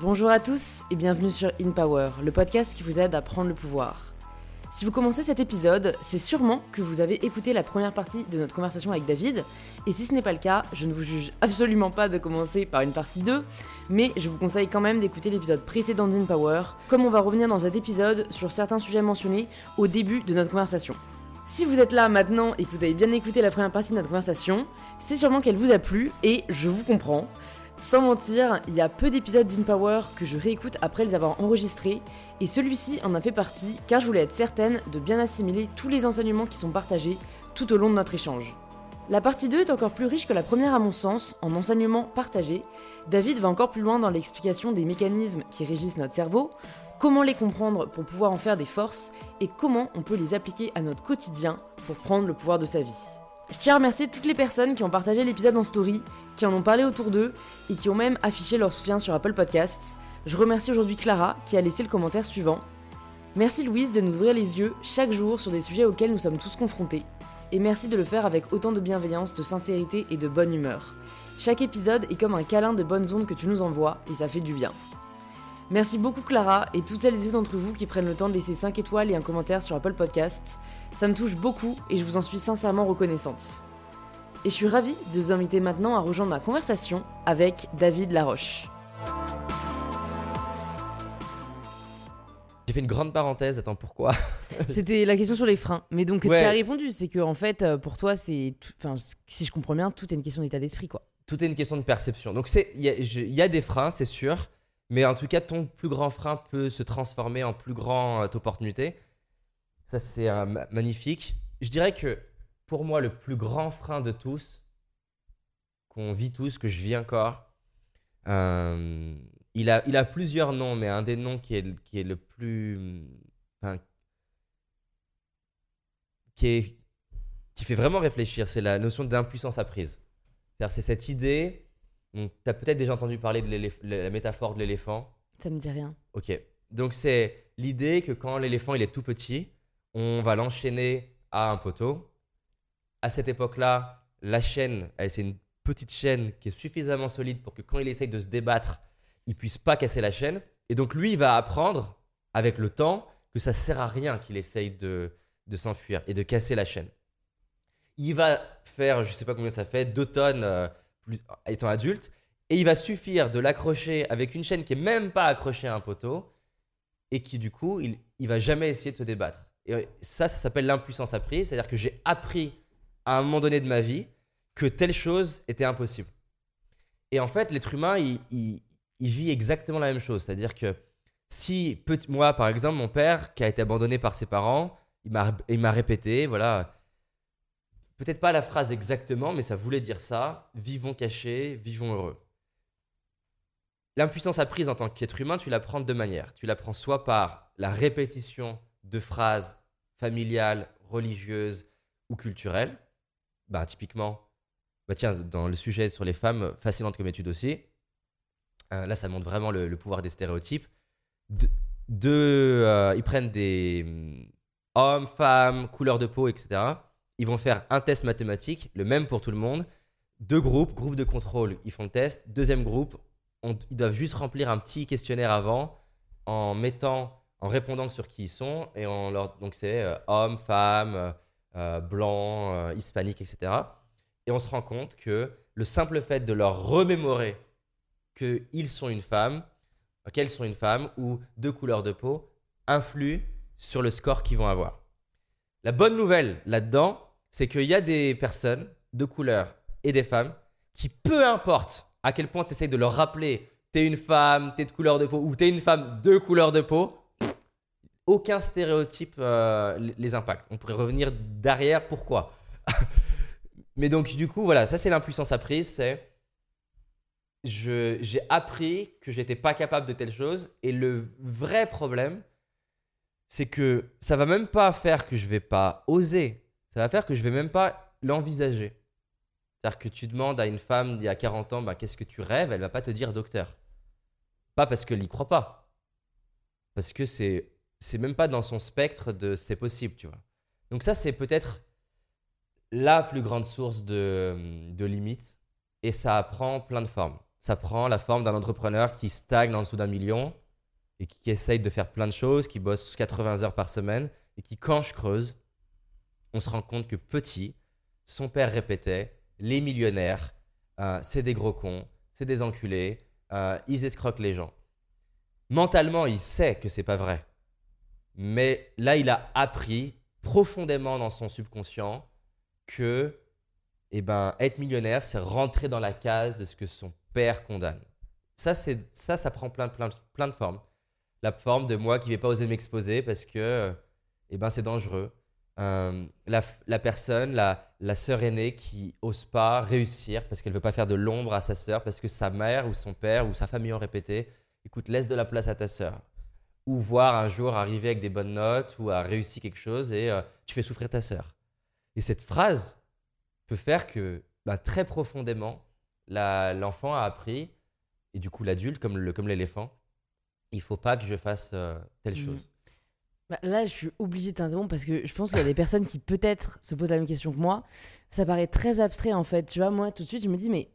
Bonjour à tous et bienvenue sur In Power, le podcast qui vous aide à prendre le pouvoir. Si vous commencez cet épisode, c'est sûrement que vous avez écouté la première partie de notre conversation avec David, et si ce n'est pas le cas, je ne vous juge absolument pas de commencer par une partie 2, mais je vous conseille quand même d'écouter l'épisode précédent d'In Power, comme on va revenir dans cet épisode sur certains sujets mentionnés au début de notre conversation. Si vous êtes là maintenant et que vous avez bien écouté la première partie de notre conversation, c'est sûrement qu'elle vous a plu, et je vous comprends. Sans mentir, il y a peu d'épisodes d'InPower que je réécoute après les avoir enregistrés, et celui-ci en a fait partie car je voulais être certaine de bien assimiler tous les enseignements qui sont partagés tout au long de notre échange. La partie 2 est encore plus riche que la première à mon sens, en enseignements partagés. David va encore plus loin dans l'explication des mécanismes qui régissent notre cerveau, comment les comprendre pour pouvoir en faire des forces, et comment on peut les appliquer à notre quotidien pour prendre le pouvoir de sa vie. Je tiens à remercier toutes les personnes qui ont partagé l'épisode en story, qui en ont parlé autour d'eux et qui ont même affiché leur soutien sur Apple Podcasts. Je remercie aujourd'hui Clara qui a laissé le commentaire suivant. Merci Louise de nous ouvrir les yeux chaque jour sur des sujets auxquels nous sommes tous confrontés. Et merci de le faire avec autant de bienveillance, de sincérité et de bonne humeur. Chaque épisode est comme un câlin de bonnes ondes que tu nous envoies et ça fait du bien. Merci beaucoup Clara et toutes celles et ceux d'entre vous qui prennent le temps de laisser 5 étoiles et un commentaire sur Apple Podcasts. Ça me touche beaucoup et je vous en suis sincèrement reconnaissante. Et je suis ravie de vous inviter maintenant à rejoindre ma conversation avec David Laroche. J'ai fait une grande parenthèse, attends, pourquoi? C'était la question sur les freins. Mais donc, tu as répondu, c'est que en fait, euh, pour toi, c'est. Enfin, si je comprends bien, tout est une question d'état d'esprit, quoi. Tout est une question de perception. Donc c'est, il y, a- je- il y a des freins, c'est sûr, mais en tout cas, ton plus grand frein peut se transformer en plus grande opportunité. Ça, c'est euh, ma- magnifique. Je dirais que pour moi, le plus grand frein de tous, qu'on vit tous, que je vis encore, euh, il, a, plusieurs noms, mais un des noms qui est, le- plus. qui fait vraiment réfléchir, c'est la notion d'impuissance apprise. C'est-à-dire, c'est cette idée. Tu as peut-être déjà entendu parler de la métaphore de l'éléphant. Ça me dit rien. Ok. Donc, c'est l'idée que quand l'éléphant il est tout petit, on va l'enchaîner à un poteau. À cette époque-là, la chaîne, elle, c'est une petite chaîne qui est suffisamment solide pour que quand il essaye de se débattre, il puisse pas casser la chaîne. Et donc, lui, il va apprendre avec le temps que ça sert à rien qu'il essaye de, de s'enfuir et de casser la chaîne. Il va faire, je sais pas combien ça fait, deux tonnes euh, plus, étant adulte, et il va suffire de l'accrocher avec une chaîne qui est même pas accrochée à un poteau, et qui du coup, il, il va jamais essayer de se débattre. Et euh, ça, ça s'appelle l'impuissance apprise, c'est-à-dire que j'ai appris à un moment donné de ma vie que telle chose était impossible. Et en fait, l'être humain, il, il- il vit exactement la même chose, c'est-à-dire que si, moi par exemple, mon père, qui a été abandonné par ses parents, il m'a répété, voilà, peut-être pas la phrase exactement, mais ça voulait dire ça, vivons cachés, vivons heureux. L'impuissance apprise en tant qu'être humain, tu l'apprends de deux manières. Tu l'apprends soit par la répétition de phrases familiales, religieuses ou culturelles. Bah, typiquement, bah tiens, dans le sujet sur les femmes, fascinante comme étude aussi. Euh, là, ça montre vraiment le, pouvoir des stéréotypes. De, euh, ils prennent des hum, hommes, femmes, couleur de peau, etc. Ils vont faire un test mathématique, le même pour tout le monde. Deux groupes, groupe de contrôle, ils font le test. Deuxième groupe, on- ils doivent juste remplir un petit questionnaire avant en mettant, en répondant sur qui ils sont et en leur, donc c'est euh, hommes, femmes, euh, euh, blancs, euh, hispaniques, etc. Et on se rend compte que le simple fait de leur remémorer qu'ils sont une femme, qu'elles sont une femme ou deux couleurs de peau, influe sur le score qu'ils vont avoir. La bonne nouvelle là-dedans, c'est qu'il y a des personnes de couleur et des femmes qui, peu importe à quel point tu essayes de leur rappeler, t'es une femme, t'es de couleur de peau, ou t'es une femme de couleur de peau, aucun stéréotype euh, les- impacte. On pourrait revenir derrière, pourquoi? Mais donc, du coup, voilà, ça c'est l'impuissance apprise, c'est j'ai appris que j'étais pas capable de telle chose, et le vrai problème, c'est que ça va même pas faire que je vais pas oser, ça va faire que je vais même pas l'envisager. C'est-à-dire que tu demandes à une femme d'il y a 40 ans, bah, qu'est-ce que tu rêves? Elle va pas te dire docteur. Pas parce qu'elle n'y croit pas. Parce que c'est c'est même pas dans son spectre de c'est possible, tu vois. Donc ça, c'est peut-être la plus grande source de, de limites. Et ça prend plein de formes. ça prend la forme d'un entrepreneur qui stagne en dessous d'un million et qui, essaye de faire plein de choses, qui bosse 80 heures par semaine et qui, quand je creuse, on se rend compte que petit, son père répétait les millionnaires, euh, c'est des gros cons, c'est des enculés, euh, ils escroquent les gens. Mentalement, il sait que c'est pas vrai. Mais là, il a appris profondément dans son subconscient que eh ben, être millionnaire, c'est rentrer dans la case de ce que son père condamne. Ça, ça, ça prend plein, plein, plein de formes. La forme de moi qui ne vais pas oser m'exposer parce que eh ben, c'est dangereux. Euh, la, la, personne, la, la sœur aînée qui ose pas réussir parce qu'elle veut pas faire de l'ombre à sa sœur parce que sa mère ou son père ou sa famille ont répété écoute, laisse de la place à ta sœur. Ou voir un jour arriver avec des bonnes notes ou a réussi quelque chose et euh, tu fais souffrir ta sœur. Et cette phrase peut faire que bah, très profondément, l'enfant a appris, et du coup l'adulte, comme l'éléphant, il faut pas que je fasse euh, telle mmh. chose. Bah, là, je suis obligée de t'interrompre parce que je pense qu'il y a des personnes qui peut-être se posent la même question que moi. Ça paraît très abstrait en fait. Tu vois, moi tout de suite, je me dis, mais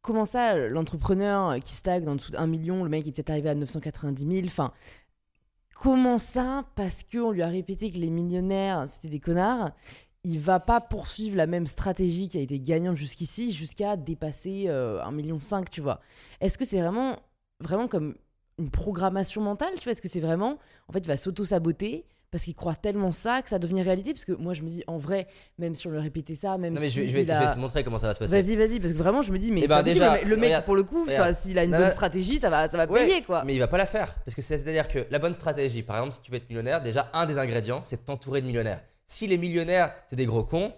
comment ça, l'entrepreneur qui stagne en dessous d'un million, le mec est peut-être arrivé à 990 000, enfin, comment ça, parce qu'on lui a répété que les millionnaires, c'était des connards, il va pas poursuivre la même stratégie qui a été gagnante jusqu'ici, jusqu'à dépasser euh, un 1,5 million, tu vois? Est-ce que c'est vraiment, vraiment comme une programmation mentale, tu vois Est-ce que c'est vraiment, en fait, il va s'auto-saboter parce qu'il croit tellement ça que ça devient réalité? Parce que moi je me dis en vrai même si on lui répétait ça même non, mais je, vais, te montrer comment ça va se passer. Vas-y vas-y parce que vraiment je me dis mais eh ben, déjà, le mec pour le coup s'il a une bonne stratégie ça va ça va payer quoi. mais il va pas la faire parce que c'est à dire que la bonne stratégie par exemple si tu veux être millionnaire déjà un des ingrédients c'est t'entourer de millionnaires. Si les millionnaires c'est des gros cons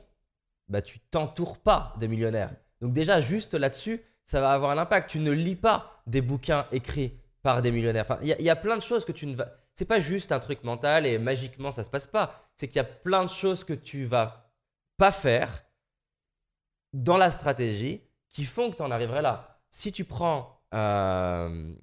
bah tu t'entoures pas de millionnaires. Donc déjà juste là-dessus ça va avoir un impact. Tu ne lis pas des bouquins écrits par des millionnaires enfin il y, a plein de choses que tu ne vas c'est pas juste un truc mental et magiquement ça se passe pas. C'est qu'il y a plein de choses que tu vas pas faire dans la stratégie qui font que tu en arriverais là. Si tu prends euh,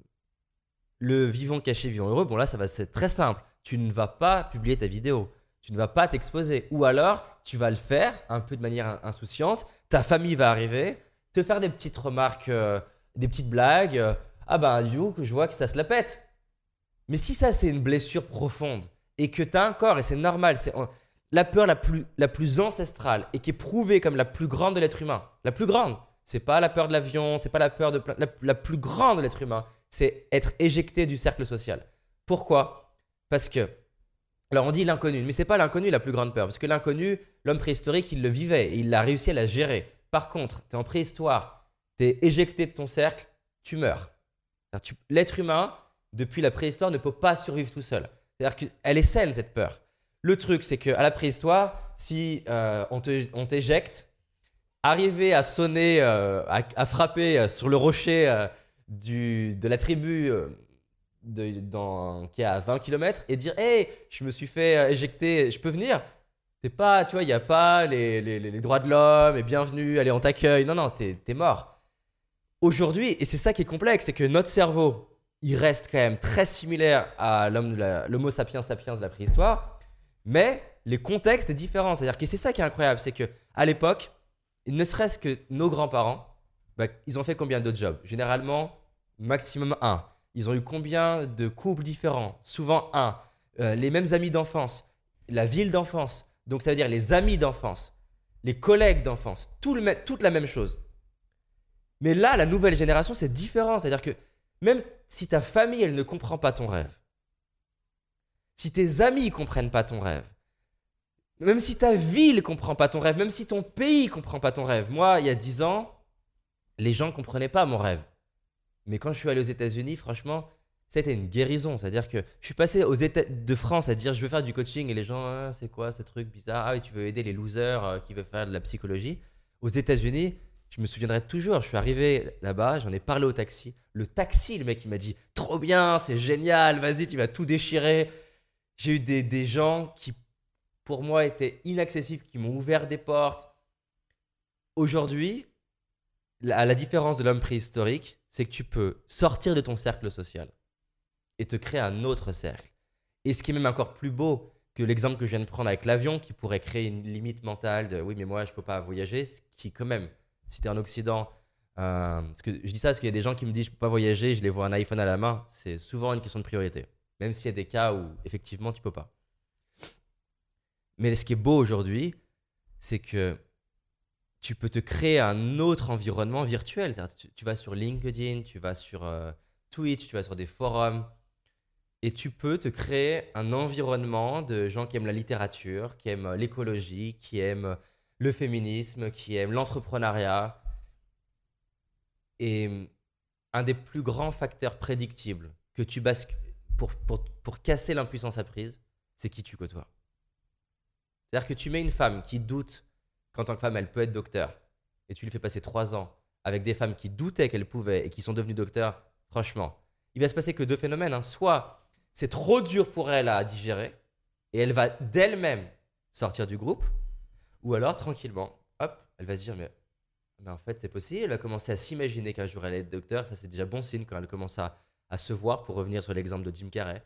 le vivant caché, vivant heureux, bon là ça va c'est très simple. Tu ne vas pas publier ta vidéo. Tu ne vas pas t'exposer. Ou alors, tu vas le faire un peu de manière insouciante. Ta famille va arriver, te faire des petites remarques, euh, des petites blagues. Ah ben, du coup, je vois que ça se la pète. Mais si ça, c'est une blessure profonde et que tu as un corps, et c'est normal, c'est la peur la plus, la plus ancestrale et qui est prouvée comme la plus grande de l'être humain, la plus grande, c'est pas la peur de l'avion, c'est pas la peur de. La, la plus grande de l'être humain, c'est être éjecté du cercle social. Pourquoi? Parce que. Alors on dit l'inconnu, mais c'est pas l'inconnu la plus grande peur, parce que l'inconnu, l'homme préhistorique, il le vivait et il a réussi à la gérer. Par contre, tu es en préhistoire, tu es éjecté de ton cercle, tu meurs. L'être humain, depuis la préhistoire, ne peut pas survivre tout seul. C'est-à-dire qu'elle est saine, cette peur. Le truc, c'est qu'à la préhistoire, si euh, on t'éjecte, arriver à sonner, euh, à, frapper euh, sur le rocher de la tribu de, qui est à 20 km et dire Hey, je me suis fait éjecter, je peux venir? T'es pas, tu vois, il n'y a pas les, droits de l'homme et bienvenue, allez, on t'accueille. Non, non, t'es es mort. Aujourd'hui, et c'est ça qui est complexe, c'est que notre cerveau, il reste quand même très similaire à l'homo sapiens sapiens de la préhistoire, mais les contextes sont différents. C'est-à-dire que c'est ça qui est incroyable, c'est que à l'époque, ne serait-ce que nos grands-parents, bah, ils ont fait combien de jobs? Généralement, maximum un. Ils ont eu combien de couples différents? Souvent un. Euh, les mêmes amis d'enfance, la ville d'enfance, donc ça veut dire les amis d'enfance, les collègues d'enfance, tout toute la même chose. Mais là, la nouvelle génération, c'est différent. C'est-à-dire que même si ta famille, elle ne comprend pas ton rêve, si tes amis ne comprennent pas ton rêve, même si ta ville ne comprend pas ton rêve, même si ton pays ne comprend pas ton rêve. Moi, il y a 10 ans, les gens ne comprenaient pas mon rêve. Mais quand je suis allé aux États-Unis, franchement, c'était une guérison. C'est-à-dire que je suis passé aux États de France à dire je veux faire du coaching et les gens, ah, c'est quoi ce truc bizarre? Ah tu veux aider les losers euh, qui veulent faire de la psychologie. Aux États-Unis, je me souviendrai toujours, je suis arrivé là-bas, j'en ai parlé au taxi. Le taxi, le mec, il m'a dit Trop bien, c'est génial, vas-y, tu vas tout déchirer. J'ai eu des, gens qui, pour moi, étaient inaccessibles, qui m'ont ouvert des portes. Aujourd'hui, à la différence de l'homme préhistorique, c'est que tu peux sortir de ton cercle social et te créer un autre cercle. Et ce qui est même encore plus beau que l'exemple que je viens de prendre avec l'avion, qui pourrait créer une limite mentale de oui, mais moi, je ne peux pas voyager, ce qui, quand même, si tu es en Occident, Euh, parce que je dis ça parce qu'il y a des gens qui me disent je peux pas voyager, je les vois un iPhone à la main. C'est souvent une question de priorité. Même s'il y a des cas où effectivement tu peux pas. Mais ce qui est beau aujourd'hui, c'est que tu peux te créer un autre environnement virtuel. Tu, vas sur LinkedIn, tu vas sur euh, Twitch, tu vas sur des forums, et tu peux te créer un environnement de gens qui aiment la littérature, qui aiment l'écologie, qui aiment le féminisme, qui aiment l'entrepreneuriat. Et un des plus grands facteurs prédictibles que tu basques pour, pour, pour casser l'impuissance apprise, c'est qui tu côtoies. C'est-à-dire que tu mets une femme qui doute qu'en tant que femme, elle peut être docteur, et tu lui fais passer trois ans avec des femmes qui doutaient qu'elles pouvaient et qui sont devenues docteurs, franchement, il va se passer que deux phénomènes. Hein. Soit c'est trop dur pour elle à digérer, et elle va d'elle-même sortir du groupe, ou alors tranquillement, hop, elle va se dire, mais, mais en fait c'est possible, elle va commencer à s'imaginer qu'un jour elle est docteur, ça c'est déjà bon signe quand elle commence à, à se voir, pour revenir sur l'exemple de Jim Carrey.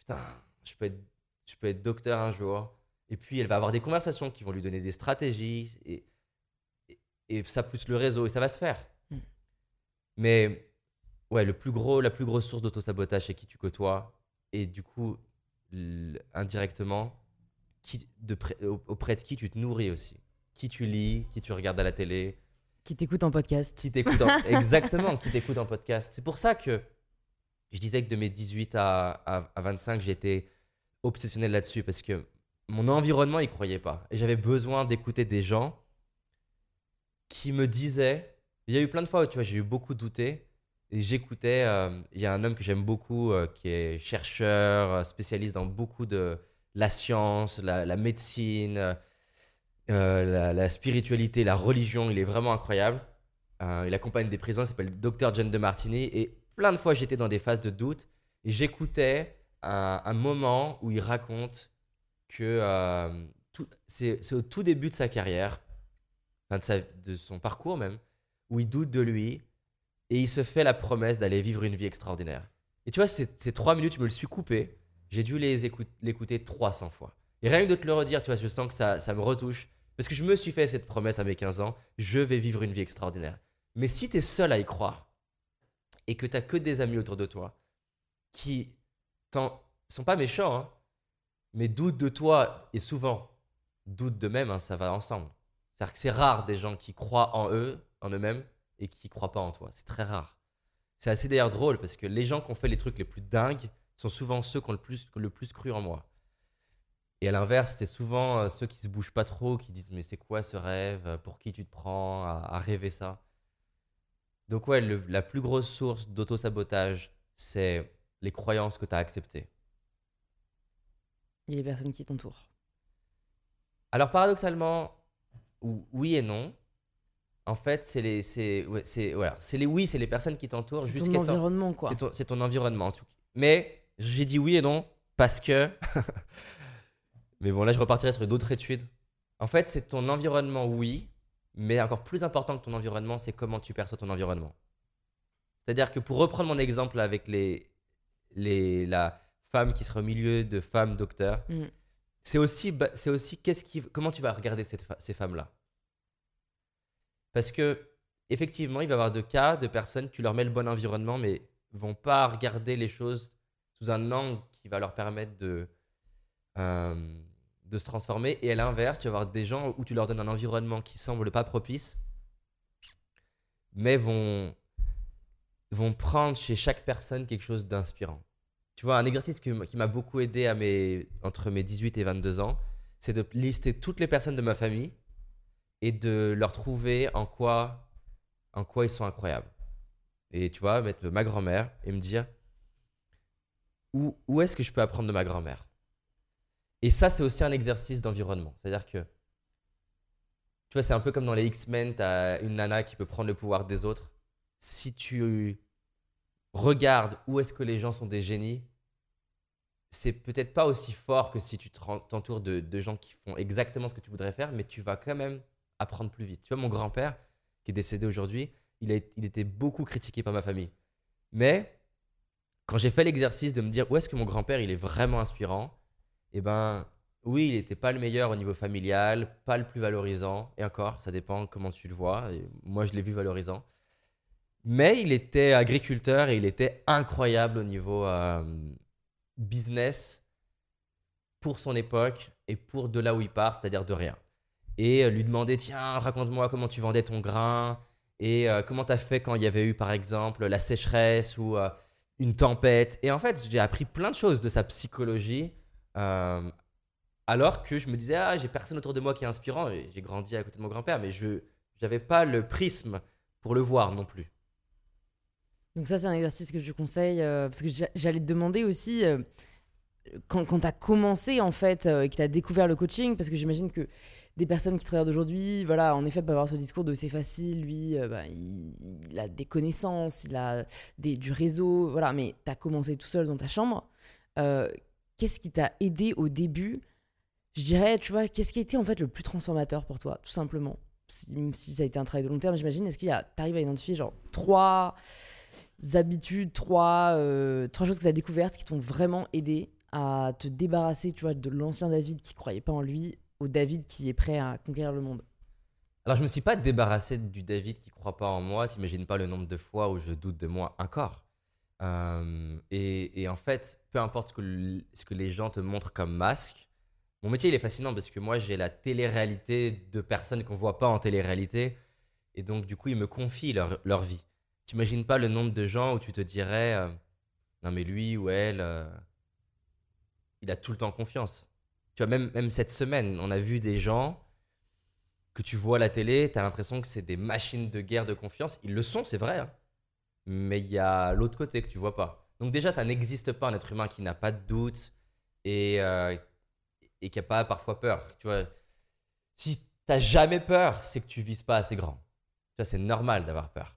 Putain, je peux être, je peux être docteur un jour, et puis, elle va avoir des conversations qui vont lui donner des stratégies. Et, et, ça pousse le réseau et ça va se faire. Mm. Mais, ouais, le plus gros, la plus grosse source d'autosabotage, c'est qui tu côtoies. Et du coup, indirectement, qui, de auprès de qui tu te nourris aussi. Qui tu lis, qui tu regardes à la télé. Qui t'écoute en podcast. Qui t'écoute en... Exactement, qui t'écoute en podcast. C'est pour ça que je disais que de mes 18 à, à, à 25, j'étais obsessionnel là-dessus parce que mon environnement y croyait pas. Et j'avais besoin d'écouter des gens qui me disaient. Il y a eu plein de fois où tu vois, j'ai eu beaucoup douté. Et j'écoutais. Euh, il y a un homme que j'aime beaucoup euh, qui est chercheur, euh, spécialiste dans beaucoup de la science, la, médecine, la, spiritualité, la religion. Il est vraiment incroyable. il accompagne des prisons. Il s'appelle Dr. John de Martini. Et plein de fois, j'étais dans des phases de doute. Et j'écoutais un, moment où il raconte que euh, c'est au tout début de sa carrière, enfin de, son parcours même, où il doute de lui et il se fait la promesse d'aller vivre une vie extraordinaire. Et tu vois, ces, trois minutes, je me le suis coupé. J'ai dû les l'écouter 300 fois. Et rien que de te le redire, tu vois, je sens que ça, ça me retouche. Parce que je me suis fait cette promesse à mes 15 ans, je vais vivre une vie extraordinaire. Mais si tu es seul à y croire, et que tu que des amis autour de toi, qui sont pas méchants, hein, mais doute de toi et souvent doute d'eux-mêmes, hein, ça va ensemble. C'est-à-dire que c'est rare des gens qui croient en eux, en eux-mêmes, et qui croient pas en toi. C'est très rare. C'est assez d'ailleurs drôle parce que les gens qui ont fait les trucs les plus dingues sont souvent ceux qui ont le plus, le plus cru en moi. Et à l'inverse, c'est souvent euh, ceux qui se bougent pas trop, qui disent mais c'est quoi ce rêve? Pour qui tu te prends à, rêver ça? Donc ouais, la plus grosse source d'auto-sabotage, c'est les croyances que tu as acceptées et les personnes qui t'entourent Alors paradoxalement, oui et non. En fait, c'est les, c'est, c'est, voilà, c'est les oui, c'est les personnes qui t'entourent. C'est ton environnement, quoi. C'est ton, ton environnement. Mais j'ai dit oui et non parce que. mais bon, là, je repartirai sur d'autres études. En fait, c'est ton environnement, oui, mais encore plus important que ton environnement, c'est comment tu perçois ton environnement. C'est-à-dire que pour reprendre mon exemple avec les, les, la, femme qui sera au milieu de femmes docteurs. Mm. C'est aussi, c'est aussi qu'est-ce qui, comment tu vas regarder cette, ces femmes-là? Parce que, effectivement, il va y avoir de cas de personnes, tu leur mets le bon environnement, mais vont pas regarder les choses un angle qui va leur permettre de, euh, de se transformer. Et à l'inverse, tu vas avoir des gens où tu leur donnes un environnement qui semble pas propice, mais vont, vont prendre chez chaque personne quelque chose d'inspirant. Tu vois, un exercice qui, m'a beaucoup aidé à mes, entre mes 18 et 22 ans, c'est de lister toutes les personnes de ma famille et de leur trouver en quoi, en quoi ils sont incroyables. Et tu vois, mettre ma grand-mère et me dire où, où est-ce que je peux apprendre de ma grand-mère? Et ça, c'est aussi un exercice d'environnement. C'est-à-dire que, tu vois, c'est un peu comme dans les X-Men, tu as une nana qui peut prendre le pouvoir des autres. Si tu regarde où est-ce que les gens sont des génies, c'est peut-être pas aussi fort que si tu t'entoures de, gens qui font exactement ce que tu voudrais faire, mais tu vas quand même apprendre plus vite. Tu vois, mon grand-père, qui est décédé aujourd'hui, il, il était beaucoup critiqué par ma famille. Mais quand j'ai fait l'exercice de me dire où est-ce que mon grand-père, il est vraiment inspirant, eh ben oui, il n'était pas le meilleur au niveau familial, pas le plus valorisant, et encore, ça dépend comment tu le vois. Moi, je l'ai vu valorisant. Mais il était agriculteur et il était incroyable au niveau euh, business pour son époque et pour de là où il part, c'est-à-dire de rien. Et euh, lui demander, tiens, raconte-moi comment tu vendais ton grain et euh, comment tu as fait quand il y avait eu, par exemple, la sécheresse ou une tempête. Et en fait, j'ai appris plein de choses de sa psychologie. euh, alors que je me disais, ah, j'ai personne autour de moi qui est inspirant. J'ai grandi à côté de mon grand-père, mais je n'avais pas le prisme pour le voir non plus. Donc ça, c'est un exercice que je conseille, euh, parce que j'a- j'allais te demander aussi, euh, quand, tu as commencé, en fait, euh, et que tu as découvert le coaching, parce que j'imagine que des personnes qui te regardent aujourd'hui, voilà, en effet, peuvent avoir ce discours de c'est facile, lui, euh, bah, il, a des connaissances, il a du réseau, voilà, mais tu as commencé tout seul dans ta chambre. Euh, qu'est-ce qui t'a aidé au début? Je dirais, tu vois, qu'est-ce qui a été en fait le plus transformateur pour toi, tout simplement? Si, Même si ça a été un travail de long terme, j'imagine, est-ce qu'il y a, t'arrives à identifier genre trois habitudes, trois, euh, trois choses que tu as découvertes qui t'ont vraiment aidé à te débarrasser, tu vois, de l'ancien David qui croyait pas en lui au David qui est prêt à conquérir le monde. Alors, je me suis pas débarrassé du David qui croit pas en moi. T'imagines pas le nombre de fois où je doute de moi encore. Euh, et, en fait, peu importe ce que, l- ce que les gens te montrent comme masque, mon métier il est fascinant parce que moi j'ai la télé-réalité de personnes qu'on voit pas en télé-réalité. Et donc, du coup, ils me confient leur, leur vie. T'imagines pas le nombre de gens où tu te dirais euh, Non, mais lui ou elle, euh, il a tout le temps confiance. Tu vois, même, même cette semaine, on a vu des gens que tu vois à la télé, tu as l'impression que c'est des machines de guerre de confiance. Ils le sont, c'est vrai. hein. Mais il y a l'autre côté que tu vois pas. Donc déjà, ça n'existe pas un être humain qui n'a pas de doute et, euh, et qui n'a pas parfois peur. Tu vois, si t'as jamais peur, c'est que tu vises pas assez grand. Tu vois, c'est normal d'avoir peur.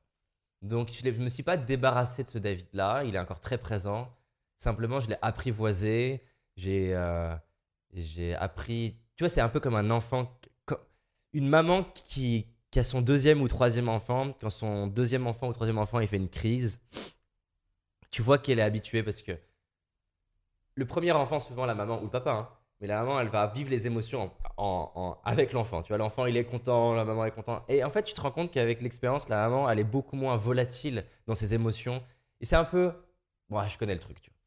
Donc je ne me suis pas débarrassé de ce David-là. Il est encore très présent. Simplement, je l'ai apprivoisé. J'ai euh, j'ai appris. Tu vois, c'est un peu comme un enfant. Une maman qui, qui a son deuxième ou troisième enfant, quand son deuxième enfant ou troisième enfant il fait une crise, tu vois qu'elle est habituée parce que le premier enfant, souvent la maman ou le papa, hein, mais la maman elle va vivre les émotions en, en- avec l'enfant. Tu vois, l'enfant il est content, la maman est contente. Et en fait, tu te rends compte qu'avec l'expérience, la maman elle est beaucoup moins volatile dans ses émotions. Et c'est un peu. Moi, je connais le truc, tu vois.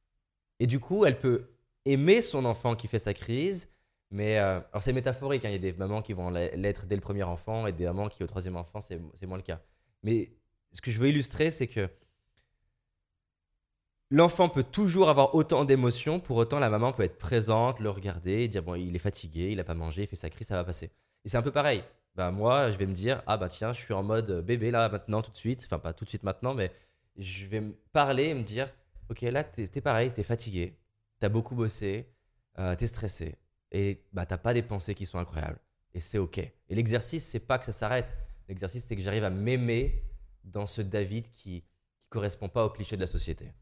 Et du coup, elle peut aimer son enfant qui fait sa crise, mais euh, alors c'est métaphorique. hein, Il y a des mamans qui vont l'être dès le premier enfant et des mamans qui au troisième enfant, c'est moins le cas. Mais ce que je veux illustrer, c'est que l'enfant peut toujours avoir autant d'émotions, pour autant la maman peut être présente, le regarder dire bon, il est fatigué, il n'a pas mangé, il fait sa crise, ça va passer. Et c'est un peu pareil. Bah, moi, je vais me dire ah bah tiens, je suis en mode bébé là maintenant tout de suite, enfin pas tout de suite maintenant, mais je vais me parler et me dire ok là t'es es pareil, t'es fatigué, t'as beaucoup bossé, euh, stressé et bah t'as pas des pensées qui sont incroyables et c'est ok. Et l'exercice c'est pas que ça s'arrête, l'exercice c'est que j'arrive à m'aimer dans ce David qui qui correspond pas au cliché de la société.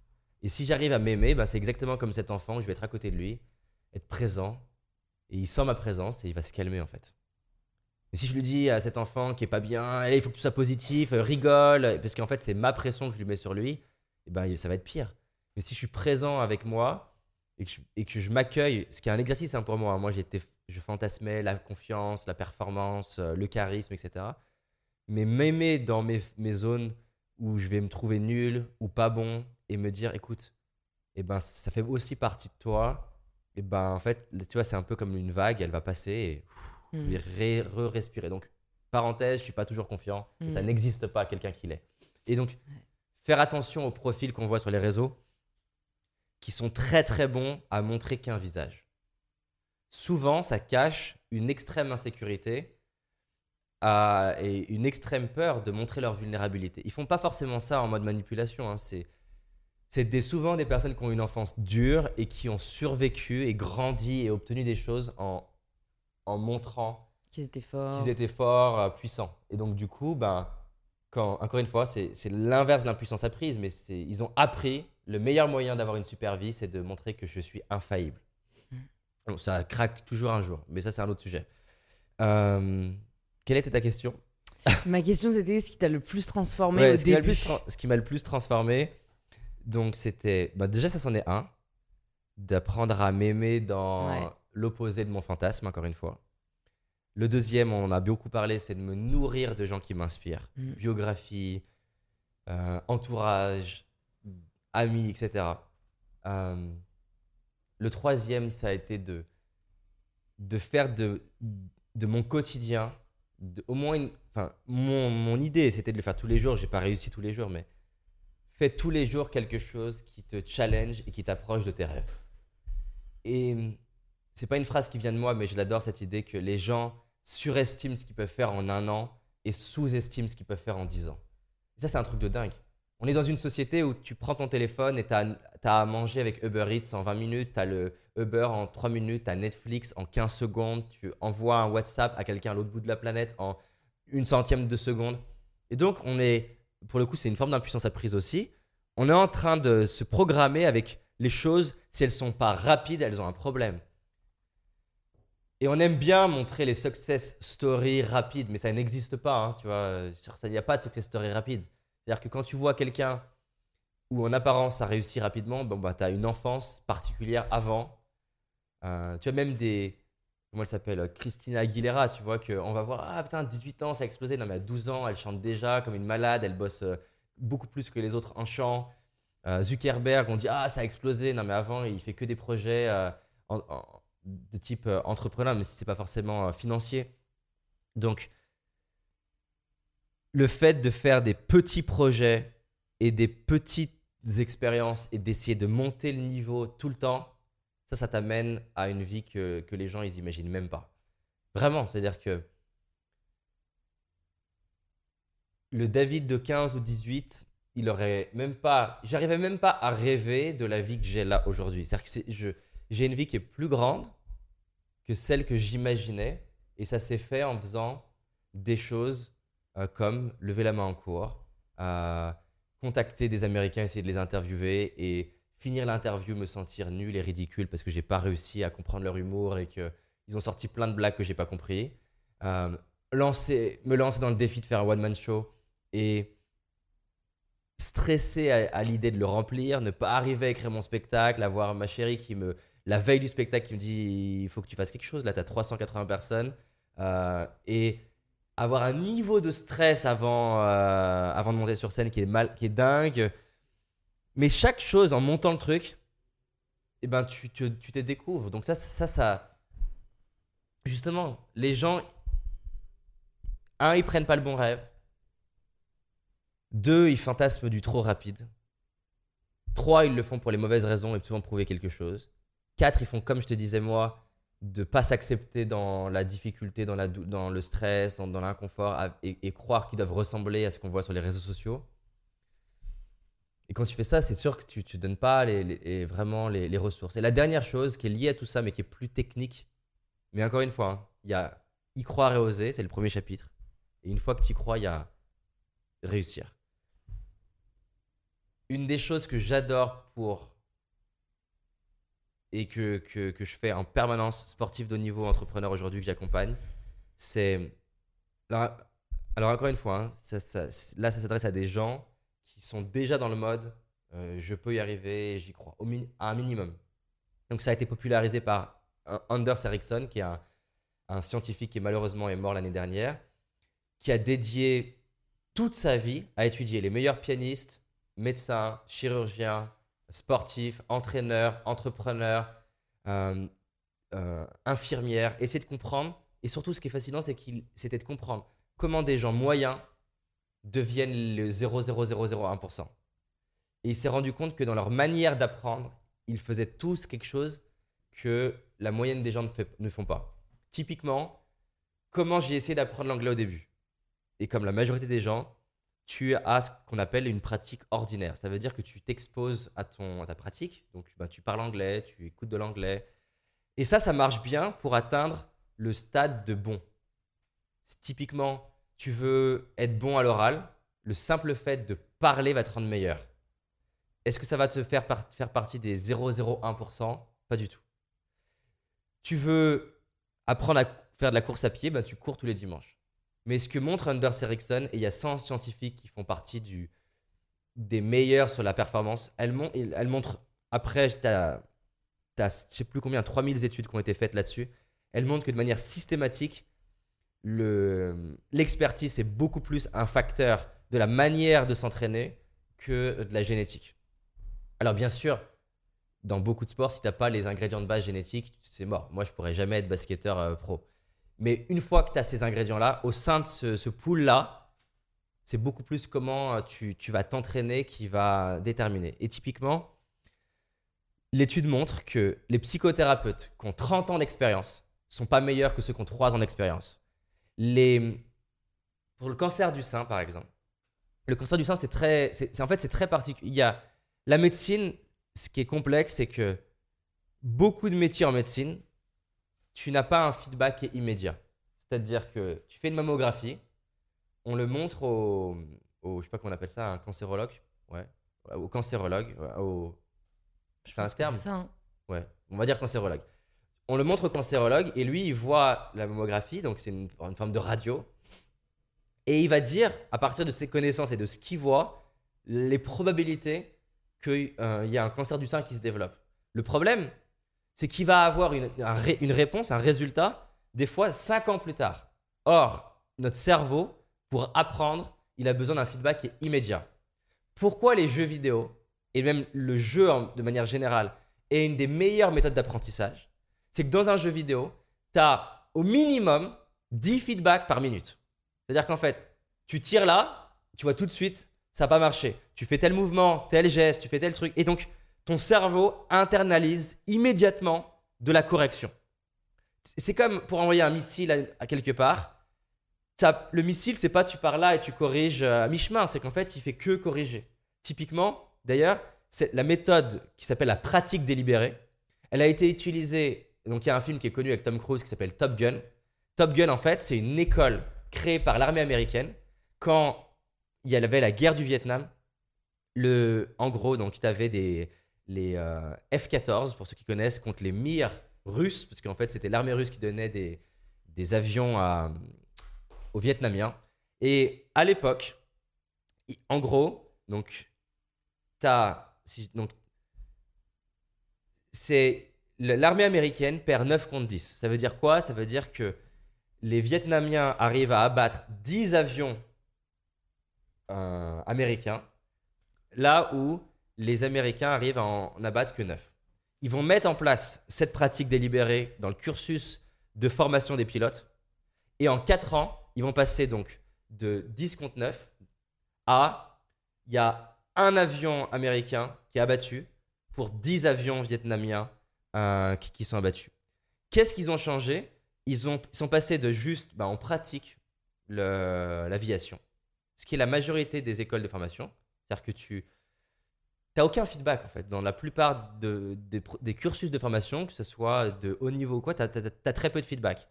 Et si j'arrive à m'aimer, bah, c'est exactement comme cet enfant je vais être à côté de lui, être présent et il sent ma présence et il va se calmer en fait. Et si je lui dis à cet enfant qui est pas bien, il faut que tu sois positif, euh, rigole, parce qu'en fait c'est ma pression que je lui mets sur lui, et ben ça va être pire. Mais si je suis présent avec moi et que je, et que je m'accueille, ce qui est un exercice hein, pour moi, hein. moi j'étais, je fantasmais la confiance, la performance, euh, le charisme, etc. Mais m'aimer dans mes, mes zones où je vais me trouver nul ou pas bon et me dire, écoute, et ben ça fait aussi partie de toi. Et ben en fait, tu vois, c'est un peu comme une vague, elle va passer et je vais ré- re-respirer. Donc, parenthèse, je suis pas toujours confiant. Ça Mm. n'existe pas quelqu'un qui l'est. Et donc, faire attention aux profils qu'on voit sur les réseaux, qui sont très très bons à montrer qu'un visage. Souvent, ça cache une extrême insécurité et une extrême peur de montrer leur vulnérabilité. Ils font pas forcément ça en mode manipulation. hein. C'est c'est des, souvent des personnes qui ont une enfance dure et qui ont survécu et grandi et obtenu des choses en, en montrant Qu'ils étaient forts. qu'ils étaient forts, euh, puissants. Et donc, du coup, ben, quand, encore une fois, c'est c'est l'inverse de l'impuissance apprise, mais c'est- ils ont appris le meilleur moyen d'avoir une super vie, c'est de montrer que je suis infaillible. Mm. Bon, ça craque toujours un jour, mais ça, c'est un autre sujet. Euh, quelle était ta question? Ma question c'était ce qui t'a le plus transformé Ouais, au ce qui m'a le début. plus tra- ce qui m'a le plus transformé, donc c'était. bah, déjà, ça c'en est un. D'apprendre à m'aimer dans Ouais. l'opposé de mon fantasme, encore une fois. Le deuxième, on en a beaucoup parlé, c'est de me nourrir de gens qui m'inspirent. Mm. Biographie, euh, entourage, amis, etc. Euh, le troisième, ça a été de, de faire de, de mon quotidien, au moins, une, enfin, mon, mon idée, c'était de le faire tous les jours. J'ai pas réussi tous les jours, mais fais tous les jours quelque chose qui te challenge et qui t'approche de tes rêves. Et c'est pas une phrase qui vient de moi, mais je l'adore cette idée que les gens surestiment ce qu'ils peuvent faire en un an et sous-estiment ce qu'ils peuvent faire en dix ans. Et ça, c'est un truc de dingue. On est dans une société où tu prends ton téléphone et tu as, à manger avec Uber Eats en 20 minutes, tu as le Uber en 3 minutes, tu as Netflix en 15 secondes, tu envoies un WhatsApp à quelqu'un à l'autre bout de la planète en une centième de seconde. Et donc, on est, pour le coup, c'est une forme d'impuissance apprise aussi. On est en train de se programmer avec les choses, si elles sont pas rapides, elles ont un problème. Et on aime bien montrer les success stories rapides, mais ça n'existe pas. Hein, tu vois, il n'y a pas de success story rapide. C'est-à-dire que quand tu vois quelqu'un où en apparence ça réussit rapidement, bon, bah, tu as une enfance particulière avant. Euh, tu as même des. Comment elle s'appelle Christina Aguilera, tu vois, qu'on va voir, ah putain, 18 ans, ça a explosé. Non, mais à 12 ans, elle chante déjà comme une malade, elle bosse euh, beaucoup plus que les autres en chant. Euh, Zuckerberg, on dit, ah, ça a explosé. Non, mais avant, il fait que des projets de type entrepreneur, mais c'est pas forcément financier. Donc, le fait de faire des petits projets et des petites expériences et d'essayer de monter le niveau tout le temps, ça, ça t'amène à une vie que, les gens, ils imaginent même pas. Vraiment, c'est-à-dire que le David de 15 ou 18, il aurait même pas, j'arrivais même pas à rêver de la vie que j'ai là aujourd'hui. C'est-à-dire que j'ai une vie qui est plus grande que celle que j'imaginais et ça s'est fait en faisant des choses comme lever la main en cours, euh, contacter des Américains, essayer de les interviewer et finir l'interview, me sentir nul et ridicule parce que j'ai pas réussi à comprendre leur humour et qu'ils ont sorti plein de blagues que j'ai pas compris. Euh, lancer, me lancer dans le défi de faire un one-man show et stresser à, l'idée de le remplir, ne pas arriver à écrire mon spectacle, avoir ma chérie qui me, la veille du spectacle, qui me dit il faut que tu fasses quelque chose, là tu as 380 personnes, et avoir un niveau de stress avant, euh, avant de monter sur scène qui est, mal, qui est dingue. Mais chaque chose, en montant le truc, eh ben, tu, tu, tu te découvres. Donc ça, ça, ça... Justement, les gens, un, ils prennent pas le bon rêve. Deux, ils fantasment du trop rapide. Trois, ils le font pour les mauvaises raisons et souvent prouver quelque chose. Quatre, ils font comme je te disais moi, de pas s'accepter dans la difficulté, dans, la, dans le stress, dans, l'inconfort et, croire qu'ils doivent ressembler à ce qu'on voit sur les réseaux sociaux. Et quand tu fais ça, c'est sûr que tu ne donnes pas les, vraiment les, ressources. Et la dernière chose qui est liée à tout ça, mais qui est plus technique, mais encore une fois, hein, il y a y croire et oser, c'est le premier chapitre. Et une fois que tu y crois, il y a réussir. Une des choses que j'adore pour et que, que, que, je fais en permanence, sportif de haut niveau, entrepreneur aujourd'hui que j'accompagne, c'est. Alors, alors, encore une fois, hein, là, ça s'adresse à des gens qui sont déjà dans le mode euh, je peux y arriver, j'y crois, au à un minimum. Donc, ça a été popularisé par Anders Ericsson, qui est un, un scientifique qui malheureusement est mort l'année dernière, qui a dédié toute sa vie à étudier les meilleurs pianistes, médecins, chirurgiens, sportif, entraîneur, entrepreneur, euh, euh, infirmière, essayer de comprendre. Et surtout, ce qui est fascinant, c'est qu'il c'était de comprendre comment des gens moyens deviennent le 0,0001%. Et il s'est rendu compte que dans leur manière d'apprendre, ils faisaient tous quelque chose que la moyenne des gens ne, ne font pas. Typiquement, comment j'ai essayé d'apprendre l'anglais au début. Et comme la majorité des gens, tu as ce qu'on appelle une pratique ordinaire. Ça veut dire que tu t'exposes à, ton, ta pratique. Donc, bah, tu parles anglais, tu écoutes de l'anglais. Et ça, ça marche bien pour atteindre le stade de bon. Typiquement, tu veux être bon à l'oral. Le simple fait de parler va te rendre meilleur. Est-ce que ça va te faire, faire partie des 0,01% Pas du tout. Tu veux apprendre à faire de la course à pied, bah, tu cours tous les dimanches. Mais ce que montre Anders Ericsson, et il y a 100 scientifiques qui font partie des meilleurs sur la performance, elle, elle montre, après, tu as, je sais plus combien, 3000 études qui ont été faites là-dessus, elle montre que de manière systématique, l'expertise est beaucoup plus un facteur de la manière de s'entraîner que de la génétique. Alors bien sûr, dans beaucoup de sports, si tu n'as pas les ingrédients de base génétiques, c'est mort. Moi, je pourrais jamais être basketteur euh, pro. Mais une fois que tu as ces ingrédients-là, au sein de ce, ce pool-là, c'est beaucoup plus comment euh, tu, vas t'entraîner qui va déterminer. Et typiquement, l'étude montre que les psychothérapeutes qui ont 30 ans d'expérience sont pas meilleurs que ceux qui ont 3 ans d'expérience. Les... Pour le cancer du sein, par exemple, le cancer du sein, c'est très, en fait, c'est très particulier. Il y a la médecine, ce qui est complexe, c'est que beaucoup de métiers en médecine, tu n'as pas un feedback immédiat. C'est-à-dire que tu fais une mammographie, on le montre au, au je sais pas comment on appelle ça, un cancérologue, ouais, au cancérologue, au, je fais un terme. Ça. hein. Ouais, on va dire cancérologue. On le montre au cancérologue et lui, il voit la mammographie, donc c'est une, une forme de radio. Et il va dire, à partir de ses connaissances et de ce qu'il voit, les probabilités qu'il y a un cancer du sein qui se développe. Le problème, c'est qu'il va avoir une, un ré- une réponse, un résultat, des fois 5 ans plus tard. Or, notre cerveau, pour apprendre, il a besoin d'un feedback qui est immédiat. Pourquoi les jeux vidéo, et même le jeu de manière générale, est une des meilleures méthodes d'apprentissage? C'est que dans un jeu vidéo, tu as au minimum 10 feedbacks par minute. C'est-à-dire qu'en fait, tu tires là, tu vois tout de suite, ça n'a pas marché. Tu fais tel mouvement, tel geste, tu fais tel truc. Et donc, ton cerveau internalise immédiatement de la correction. C'est comme pour envoyer un missile à, quelque part. Le missile, c'est pas tu pars là et tu corriges euh, à mi-chemin, c'est qu'en fait, il fait que corriger. Typiquement, d'ailleurs, c'est la méthode qui s'appelle la pratique délibérée. Elle a été utilisée. Donc, il y a un film qui est connu avec Tom Cruise qui s'appelle Top Gun. Top Gun, en fait, c'est une école créée par l'armée américaine quand il y avait la guerre du Vietnam. Le, en gros, donc, tu avais des, les euh, F-14, pour ceux qui connaissent, contre les Mir russes, parce qu'en fait, c'était l'armée russe qui donnait des, des avions aux Vietnamiens. Et à l'époque, en gros, donc, t'as, donc, c'est l'armée américaine perd 9 contre 10. Ça veut dire quoi? Ça veut dire que les Vietnamiens arrivent à abattre 10 avions euh, américains, là où les Américains arrivent à en, abattre que 9. Ils vont mettre en place cette pratique délibérée dans le cursus de formation des pilotes. Et en 4 ans, ils vont passer donc de 10 contre 9 à il y a un avion américain qui est abattu pour 10 avions vietnamiens euh, qui, sont abattus. Qu'est-ce qu'ils ont changé? Ils, ont, ils sont passés de juste, bah, on pratique l'aviation, ce qui est la majorité des écoles de formation. C'est-à-dire que tu n'as aucun feedback en fait. Dans la plupart de- des, cursus de formation, que ce soit de haut niveau ou quoi, tu as, très peu de feedback.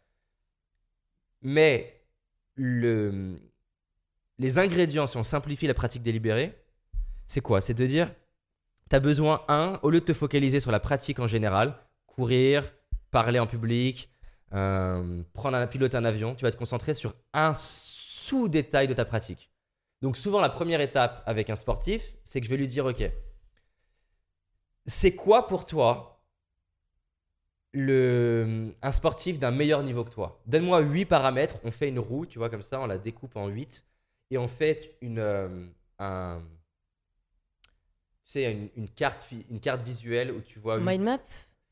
Mais le, les ingrédients, si on simplifie la pratique délibérée, c'est quoi? C'est de dire, tu as besoin, un, au lieu de te focaliser sur la pratique en général, courir, parler en public, euh, prendre un pilote un avion, tu vas te concentrer sur un sous-détail de ta pratique. Donc souvent, la première étape avec un sportif, c'est que je vais lui dire, OK, c'est quoi pour toi le, un sportif d'un meilleur niveau que toi? Donne-moi 8 paramètres, on fait une roue, tu vois, comme ça, on la découpe en 8, et on fait une, euh, un, tu sais, une, une carte, une carte visuelle où tu vois... huit- Mind map?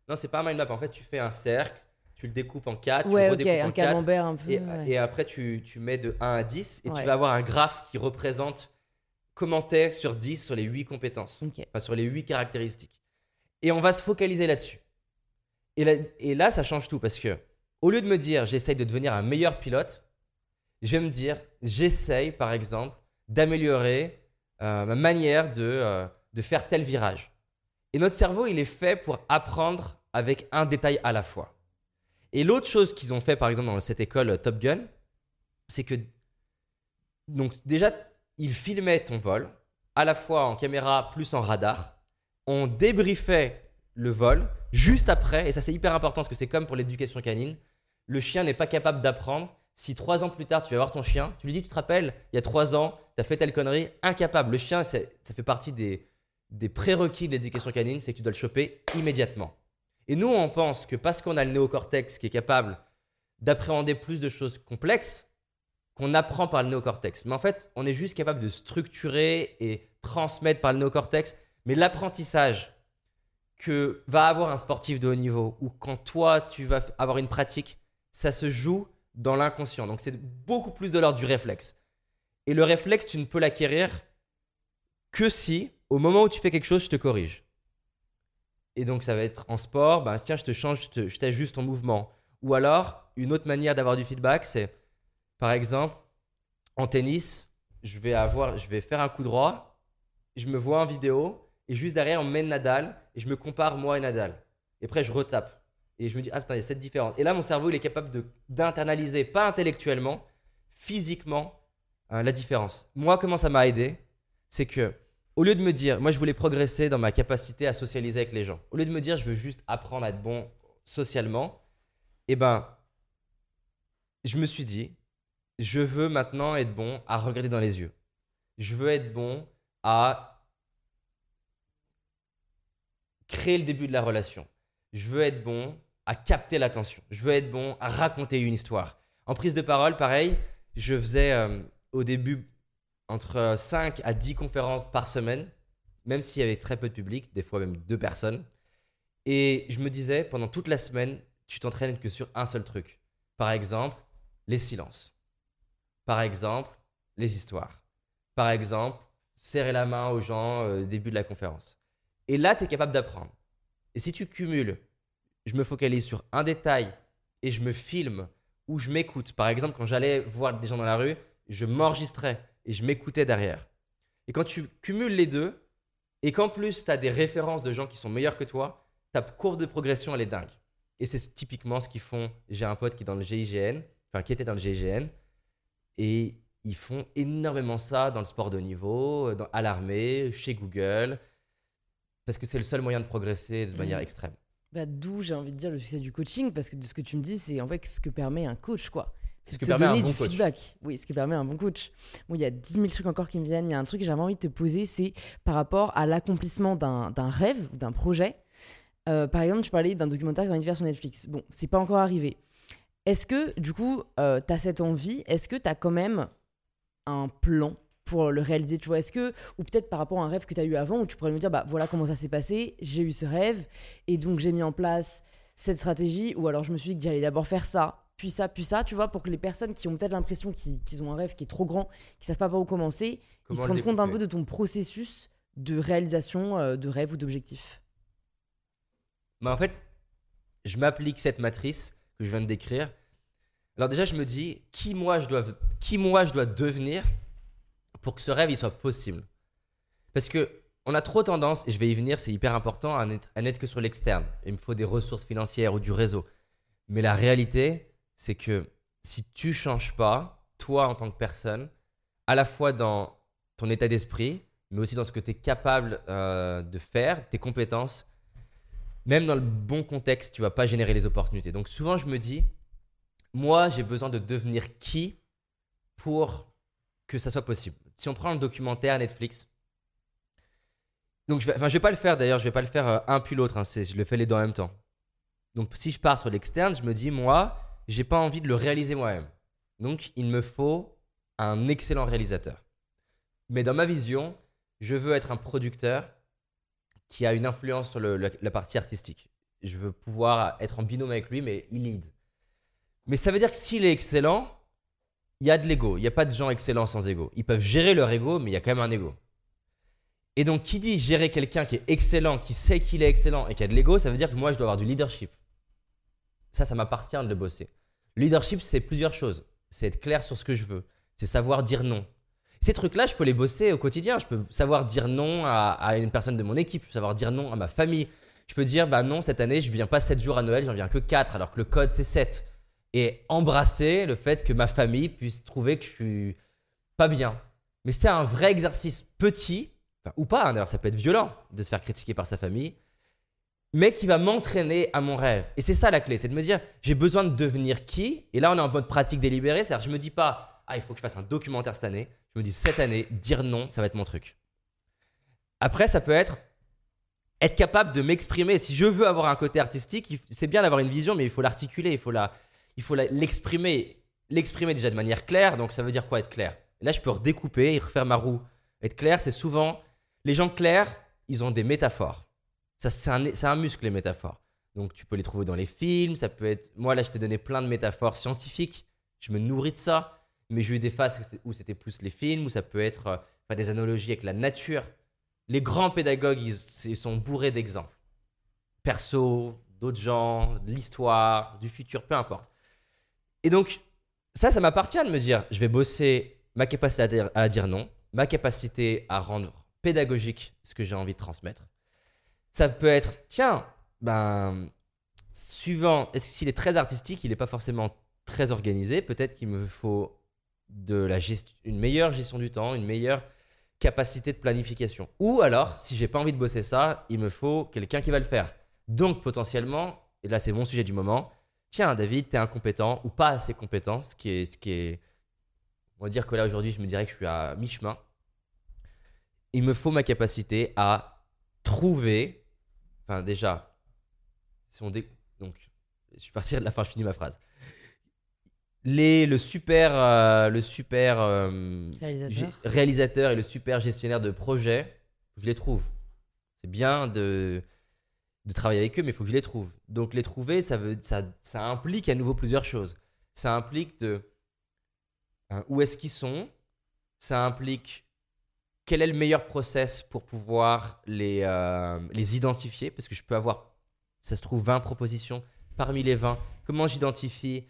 Non, c'est pas un mind map, en fait, tu fais un cercle, tu le découpes en 4, Ouais, tu redécoupes un en 4, camembert un peu. et, ouais. et après, tu, tu mets de 1 à 10 et Ouais. tu vas avoir un graphe qui représente comment t'es sur 10 sur les 8 compétences, Ok. enfin sur les 8 caractéristiques. Et on va se focaliser là-dessus. Et là, ça change tout parce que au lieu de me dire j'essaye de devenir un meilleur pilote, je vais me dire j'essaye par exemple d'améliorer euh, ma manière de, euh, de faire tel virage. Et notre cerveau, il est fait pour apprendre avec un détail à la fois. Et l'autre chose qu'ils ont fait, par exemple, dans cette école euh, Top Gun, c'est que, donc déjà, ils filmaient ton vol, à la fois en caméra plus en radar. On débriefait le vol juste après, et ça c'est hyper important parce que c'est comme pour l'éducation canine. Le chien n'est pas capable d'apprendre. Si trois ans plus tard tu vas voir ton chien, tu lui dis, tu te rappelles, il y a trois ans, tu as fait telle connerie, incapable. Le chien, ça fait partie des, des prérequis de l'éducation canine, c'est que tu dois le choper immédiatement. Et nous, on pense que parce qu'on a le néocortex qui est capable d'appréhender plus de choses complexes, qu'on apprend par le néocortex. Mais en fait, on est juste capable de structurer et transmettre par le néocortex. Mais l'apprentissage que va avoir un sportif de haut niveau ou quand toi, tu vas avoir une pratique, ça se joue dans l'inconscient. Donc c'est beaucoup plus de l'ordre du réflexe. Et le réflexe, tu ne peux l'acquérir que si, au moment où tu fais quelque chose, je te corrige. Et donc ça va être en sport, ben, tiens, je te change, je t'ajuste ton mouvement. Ou alors, une autre manière d'avoir du feedback, c'est, par exemple, en tennis, je vais, avoir, je vais faire un coup droit, je me vois en vidéo, et juste derrière, on mène Nadal, et je me compare moi et Nadal. Et après, je retape. Et je me dis, ah putain, il y a cette différence. Et là, mon cerveau, il est capable d'internaliser, pas intellectuellement, physiquement, hein, la différence. Moi, comment ça m'a aidé C'est que, au lieu de me dire, moi, je voulais progresser dans ma capacité à socialiser avec les gens. Au lieu de me dire, je veux juste apprendre à être bon socialement, eh ben, je me suis dit, je veux maintenant être bon à regarder dans les yeux. Je veux être bon à créer le début de la relation. Je veux être bon à capter l'attention. Je veux être bon à raconter une histoire. En prise de parole, pareil, je faisais euh, au début entre 5 à 10 conférences par semaine, même s'il y avait très peu de public, des fois même deux personnes. Et je me disais, pendant toute la semaine, tu t'entraînes que sur un seul truc. Par exemple, les silences. Par exemple, les histoires. Par exemple, serrer la main aux gens au début de la conférence. Et là, tu es capable d'apprendre. Et si tu cumules, je me focalise sur un détail et je me filme ou je m'écoute. Par exemple, quand j'allais voir des gens dans la rue, je m'enregistrais et je m'écoutais derrière. Et quand tu cumules les deux et qu'en plus tu as des références de gens qui sont meilleurs que toi, ta courbe de progression elle est dingue. Et c'est typiquement ce qu'ils font. J'ai un pote qui est dans le GIGN, enfin qui était dans le GIGN, et ils font énormément ça dans le sport de niveau, à l'armée, chez Google, parce que c'est le seul moyen de progresser de manière mmh. extrême. Bah, D'où j'ai envie de dire le succès du coaching, parce que de ce que tu me dis, c'est en fait ce que permet un coach, quoi. C'est ce que permet un bon du feedback. Oui, ce qui permet un bon coach. Bon, il y a 10 000 trucs encore qui me viennent. Il y a un truc que j'avais envie de te poser, c'est par rapport à l'accomplissement d'un rêve, d'un projet. Euh, par exemple, tu parlais d'un documentaire que tu as envie de faire sur Netflix. Bon, c'est pas encore arrivé. Est-ce que, du coup, euh, tu as cette envie Est-ce que tu as quand même un plan pour le réaliser Tu vois, est-ce que, ou peut-être par rapport à un rêve que tu as eu avant, où tu pourrais me dire, bah voilà comment ça s'est passé, j'ai eu ce rêve, et donc j'ai mis en place cette stratégie, ou alors je me suis dit que j'allais d'abord faire ça, puis ça, puis ça, tu vois, pour que les personnes qui ont peut-être l'impression qu'ils ont un rêve qui est trop grand, qui savent pas par où commencer, ils se rendent compte un peu de ton processus de réalisation euh, de rêve ou d'objectif. Bah en fait, je m'applique cette matrice que je viens de décrire. Alors déjà, je me dis qui moi je dois, qui moi je dois devenir pour que ce rêve il soit possible. Parce que on a trop tendance, et je vais y venir, c'est hyper important, à n'être que sur l'externe. Il me faut des ressources financières ou du réseau. Mais la réalité, c'est que si tu changes pas, toi en tant que personne, à la fois dans ton état d'esprit, mais aussi dans ce que tu es capable euh, de faire, tes compétences, même dans le bon contexte, tu vas pas générer les opportunités. Donc souvent, je me dis, moi, j'ai besoin de devenir qui pour que ça soit possible. Si on prend le documentaire Netflix, donc je vais, vais pas le faire d'ailleurs, je vais pas le faire euh, un puis l'autre, hein, je le fais les deux en même temps. Donc si je pars sur l'externe, je me dis, moi, j'ai pas envie de le réaliser moi-même. Donc, il me faut un excellent réalisateur. Mais dans ma vision, je veux être un producteur qui a une influence sur la, partie artistique. Je veux pouvoir être en binôme avec lui, mais il lead. Mais ça veut dire que s'il est excellent, il y a de l'ego. Il n'y a pas de gens excellents sans ego. Ils peuvent gérer leur ego, mais il y a quand même un ego. Et donc, qui dit gérer quelqu'un qui est excellent, qui sait qu'il est excellent et qui a de l'ego, ça veut dire que moi, je dois avoir du leadership. Ça, ça m'appartient de le bosser. leadership, c'est plusieurs choses. C'est être clair sur ce que je veux. C'est savoir dire non. Ces trucs-là, je peux les bosser au quotidien. Je peux savoir dire non à, une personne de mon équipe. Je peux savoir dire non à ma famille. Je peux dire, bah non, cette année, je viens pas 7 jours à Noël, j'en viens que 4, alors que le code, c'est 7. Et embrasser le fait que ma famille puisse trouver que je suis pas bien. Mais c'est un vrai exercice petit, ou pas, hein, d'ailleurs, ça peut être violent de se faire critiquer par sa famille mais qui va m'entraîner à mon rêve. Et c'est ça la clé, c'est de me dire, j'ai besoin de devenir qui? Et là, on est en mode pratique délibérée, c'est-à-dire, je me dis pas, ah, il faut que je fasse un documentaire cette année. Je me dis, cette année, dire non, ça va être mon truc. Après, ça peut être être capable de m'exprimer. Si je veux avoir un côté artistique, c'est bien d'avoir une vision, mais il faut l'articuler, il faut la, il faut l'exprimer. l'exprimer déjà de manière claire. Donc, ça veut dire quoi être clair? Là, je peux redécouper et refaire ma roue. Être clair, c'est souvent. Les gens clairs, ils ont des métaphores. Ça, c'est un, un muscle, les métaphores. Donc, tu peux les trouver dans les films. Ça peut être. Moi, là, je t'ai donné plein de métaphores scientifiques. Je me nourris de ça. Mais j'ai eu des phases où c'était plus les films, où ça peut être euh, enfin, des analogies avec la nature. Les grands pédagogues, ils, ils sont bourrés d'exemples. Perso, d'autres gens, l'histoire, du futur, peu importe. Et donc, ça, ça m'appartient de me dire, je vais bosser ma capacité à dire, non, ma capacité à rendre pédagogique ce que j'ai envie de transmettre. Ça peut être, tiens, ben, suivant, est-ce s'il est très artistique, il n'est pas forcément très organisé, peut-être qu'il me faut une meilleure gestion du temps, une meilleure capacité de planification. Ou alors, si j'ai pas envie de bosser ça, il me faut quelqu'un qui va le faire. Donc potentiellement, et là c'est mon sujet du moment, tiens David, tu es incompétent ou pas assez compétent, ce qui est, ce qui est... On va dire que là aujourd'hui je me dirais que je suis à mi-chemin. Il me faut ma capacité à trouver, enfin déjà, si on dé- donc je suis parti de la fin, je finis ma phrase. Les, le super, euh, le super euh, Réalisateur. réalisateur et le super gestionnaire de projet, je les trouve. C'est bien de, de travailler avec eux, mais il faut que je les trouve. Donc les trouver, ça, veut, ça, ça implique à nouveau plusieurs choses. Ça implique de hein, où est-ce qu'ils sont. Ça implique quel est le meilleur process pour pouvoir les, euh, les identifier, parce que je peux avoir, ça se trouve, 20 propositions parmi les 20. Comment j'identifie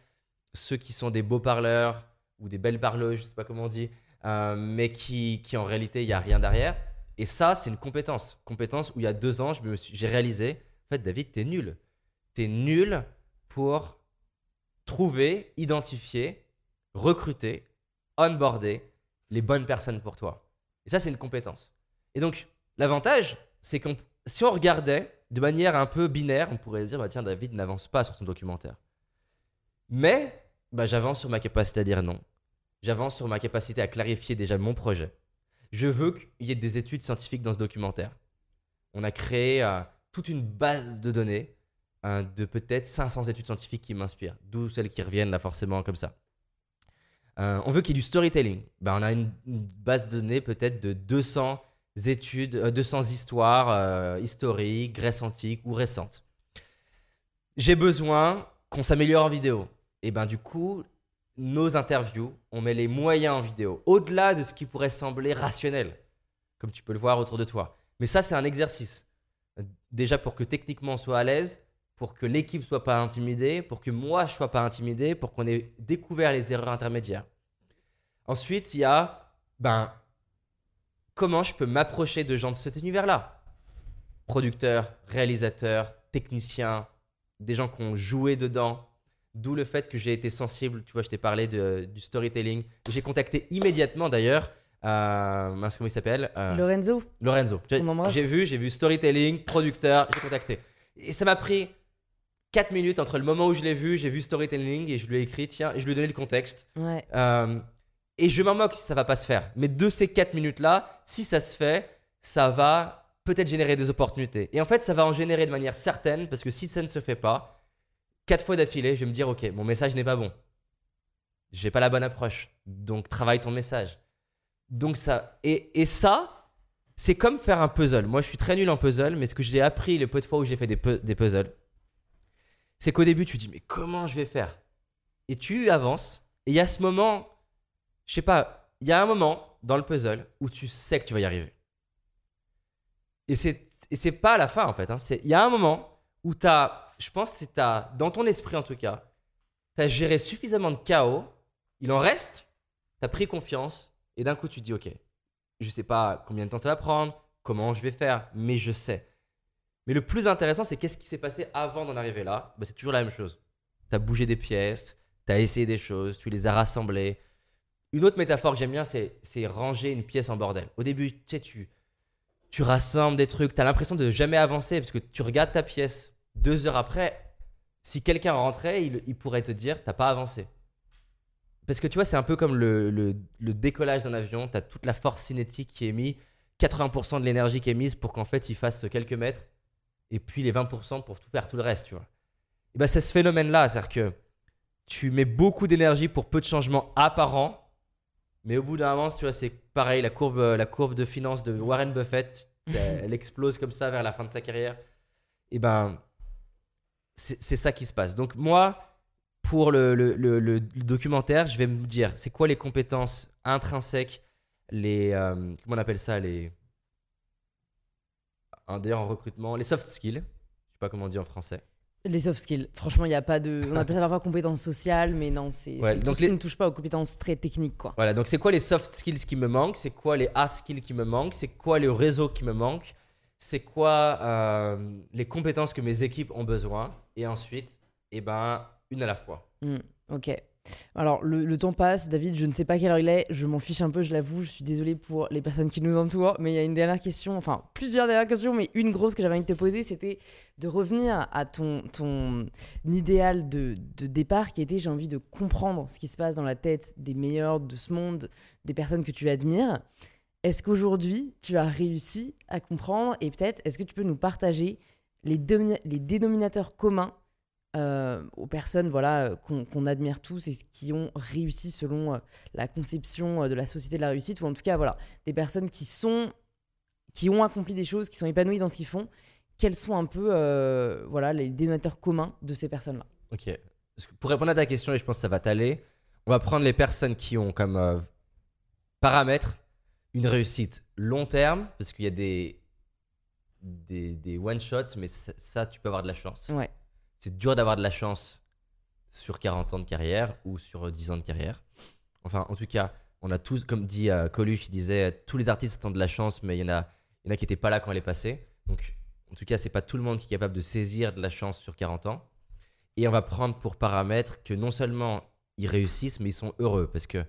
ceux qui sont des beaux parleurs ou des belles parleuses, je sais pas comment on dit, euh, mais qui, qui en réalité, il n'y a rien derrière. Et ça, c'est une compétence. Compétence où il y a deux ans, j'ai réalisé, en fait, David, t'es nul. T'es nul pour trouver, identifier, recruter, onboarder les bonnes personnes pour toi. Et ça, c'est une compétence. Et donc, l'avantage, c'est que si on regardait de manière un peu binaire, on pourrait se dire, bah, tiens, David n'avance pas sur son documentaire. Mais bah, j'avance sur ma capacité à dire non. J'avance sur ma capacité à clarifier déjà mon projet. Je veux qu'il y ait des études scientifiques dans ce documentaire. On a créé euh, toute une base de données euh, de peut-être 500 études scientifiques qui m'inspirent, d'où celles qui reviennent là forcément comme ça. Euh, on veut qu'il y ait du storytelling. Ben, on a une, base de données peut-être de 200 études, euh, 200 histoires euh, historiques, Grèce antique ou récentes. J'ai besoin qu'on s'améliore en vidéo. Et ben du coup, nos interviews, on met les moyens en vidéo, au-delà de ce qui pourrait sembler rationnel, comme tu peux le voir autour de toi. Mais ça, c'est un exercice. Déjà pour que techniquement on soit à l'aise, pour que l'équipe soit pas intimidée, pour que moi je sois pas intimidé, pour qu'on ait découvert les erreurs intermédiaires. Ensuite, il y a ben comment je peux m'approcher de gens de cet univers-là? Producteurs, réalisateurs, techniciens, des gens qui ont joué dedans. D'où le fait que j'ai été sensible, tu vois, je t'ai parlé de- du storytelling. J'ai contacté immédiatement d'ailleurs, euh, mince, comment il s'appelle Euh, Lorenzo, Lorenzo. J'ai vu, j'ai vu storytelling, producteur, j'ai contacté. Et ça m'a pris 4 minutes entre le moment où je l'ai vu, j'ai vu storytelling et je lui ai écrit, tiens, et je lui ai donné le contexte. ouais. Euh, et je m'en moque si ça va pas se faire. Mais de ces 4 minutes-là, si ça se fait, ça va peut-être générer des opportunités. Et en fait, ça va en générer de manière certaine, parce que si ça ne se fait pas, quatre fois d'affilée, je vais me dire, ok, mon message n'est pas bon. J'ai pas la bonne approche. Donc, travaille ton message. Donc, ça. Et, ça, c'est comme faire un puzzle. Moi, je suis très nul en puzzle, mais ce que j'ai appris le peu de fois où j'ai fait des, pu- des puzzles, c'est qu'au début, tu dis, mais comment je vais faire? Et tu avances, et il y a ce moment, je sais pas, il y a un moment dans le puzzle où tu sais que tu vas y arriver. Et c'est c'est pas la fin en fait. hein. Il y a un moment où tu as, je pense que t'as- dans ton esprit en tout cas, tu as géré suffisamment de chaos, il en reste, tu as pris confiance, et d'un coup tu te dis ok, je sais pas combien de temps ça va prendre, comment je vais faire, mais je sais. Mais le plus intéressant, c'est qu'est-ce qui s'est passé avant d'en arriver là? Bah, C'est toujours la même chose. Tu as bougé des pièces, tu as essayé des choses, tu les as rassemblées. Une autre métaphore que j'aime bien, c'est ranger une pièce en bordel. Au début, tu tu, tu rassembles des trucs, tu as l'impression de jamais avancer parce que tu regardes ta pièce deux heures après. Si quelqu'un rentrait, il, il pourrait te dire, t'as pas avancé. Parce que tu vois, c'est un peu comme le, le- le décollage d'un avion. Tu as toute la force cinétique qui est mise, 80% de l'énergie qui est mise pour qu'en fait il fasse quelques mètres, et puis les 20% pour tout faire tout le reste, tu vois. Et ben c'est ce phénomène-là, c'est-à-dire que tu mets beaucoup d'énergie pour peu de changements apparents. Mais au bout d'un moment, tu vois, c'est pareil, la courbe, la courbe de finance de Warren Buffett, elle explose comme ça vers la fin de sa carrière. Et ben, c'est ça qui se passe. Donc moi, pour le, le- le- le documentaire, je vais me dire, c'est quoi les compétences intrinsèques, les... euh, comment on appelle ça les... D'ailleurs en recrutement, les soft skills. Je sais pas comment on dit en français. Les soft skills. Franchement, il n'y a pas de. On appelle ça parfois compétences sociales, mais non, c'est Ouais, c'est tout donc ce les- qui ne touche pas aux compétences très techniques, quoi. Voilà, donc c'est quoi les soft skills qui me manquent C'est quoi les hard skills qui me manquent C'est quoi le réseau qui me manque C'est quoi euh, les compétences que mes équipes ont besoin Et ensuite, eh ben, une à la fois. Hmm, ok. Alors, le, temps passe, David, je ne sais pas quelle heure il est, je m'en fiche un peu, je l'avoue, je suis désolée pour les personnes qui nous entourent, mais il y a une dernière question, enfin plusieurs dernières questions, mais une grosse que j'avais envie de te poser, c'était de revenir à ton, ton idéal de, de départ qui était j'ai envie de comprendre ce qui se passe dans la tête des meilleurs de ce monde, des personnes que tu admires. Est-ce qu'aujourd'hui, tu as réussi à comprendre et peut-être, est-ce que tu peux nous partager les, dénominateurs communs euh, aux personnes voilà qu'on admire tous et qui ont réussi selon euh, la conception euh, de la société de la réussite ou en tout cas voilà des personnes qui sont qui ont accompli des choses qui sont épanouies dans ce qu'ils font quels sont un peu voilà les dénominateurs communs de ces personnes là Ok. Pour répondre à ta question, et je pense que ça va t'aller, on va prendre les personnes qui ont comme paramètre une réussite long terme, parce qu'il y a des, des, des one-shots, mais ça, ça, tu peux avoir de la chance. ouais c'est dur d'avoir de la chance sur 40 ans de carrière ou sur 10 ans de carrière. Enfin, en tout cas, on a tous, comme dit euh, Coluche, il disait, tous les artistes ont de la chance, mais il y en a, il y en a qui n'étaient pas là quand elle est passée. Donc, en tout cas, c'est pas tout le monde qui est capable de saisir de la chance sur 40 ans. Et on va prendre pour paramètre que non seulement ils réussissent, mais ils sont heureux. Parce que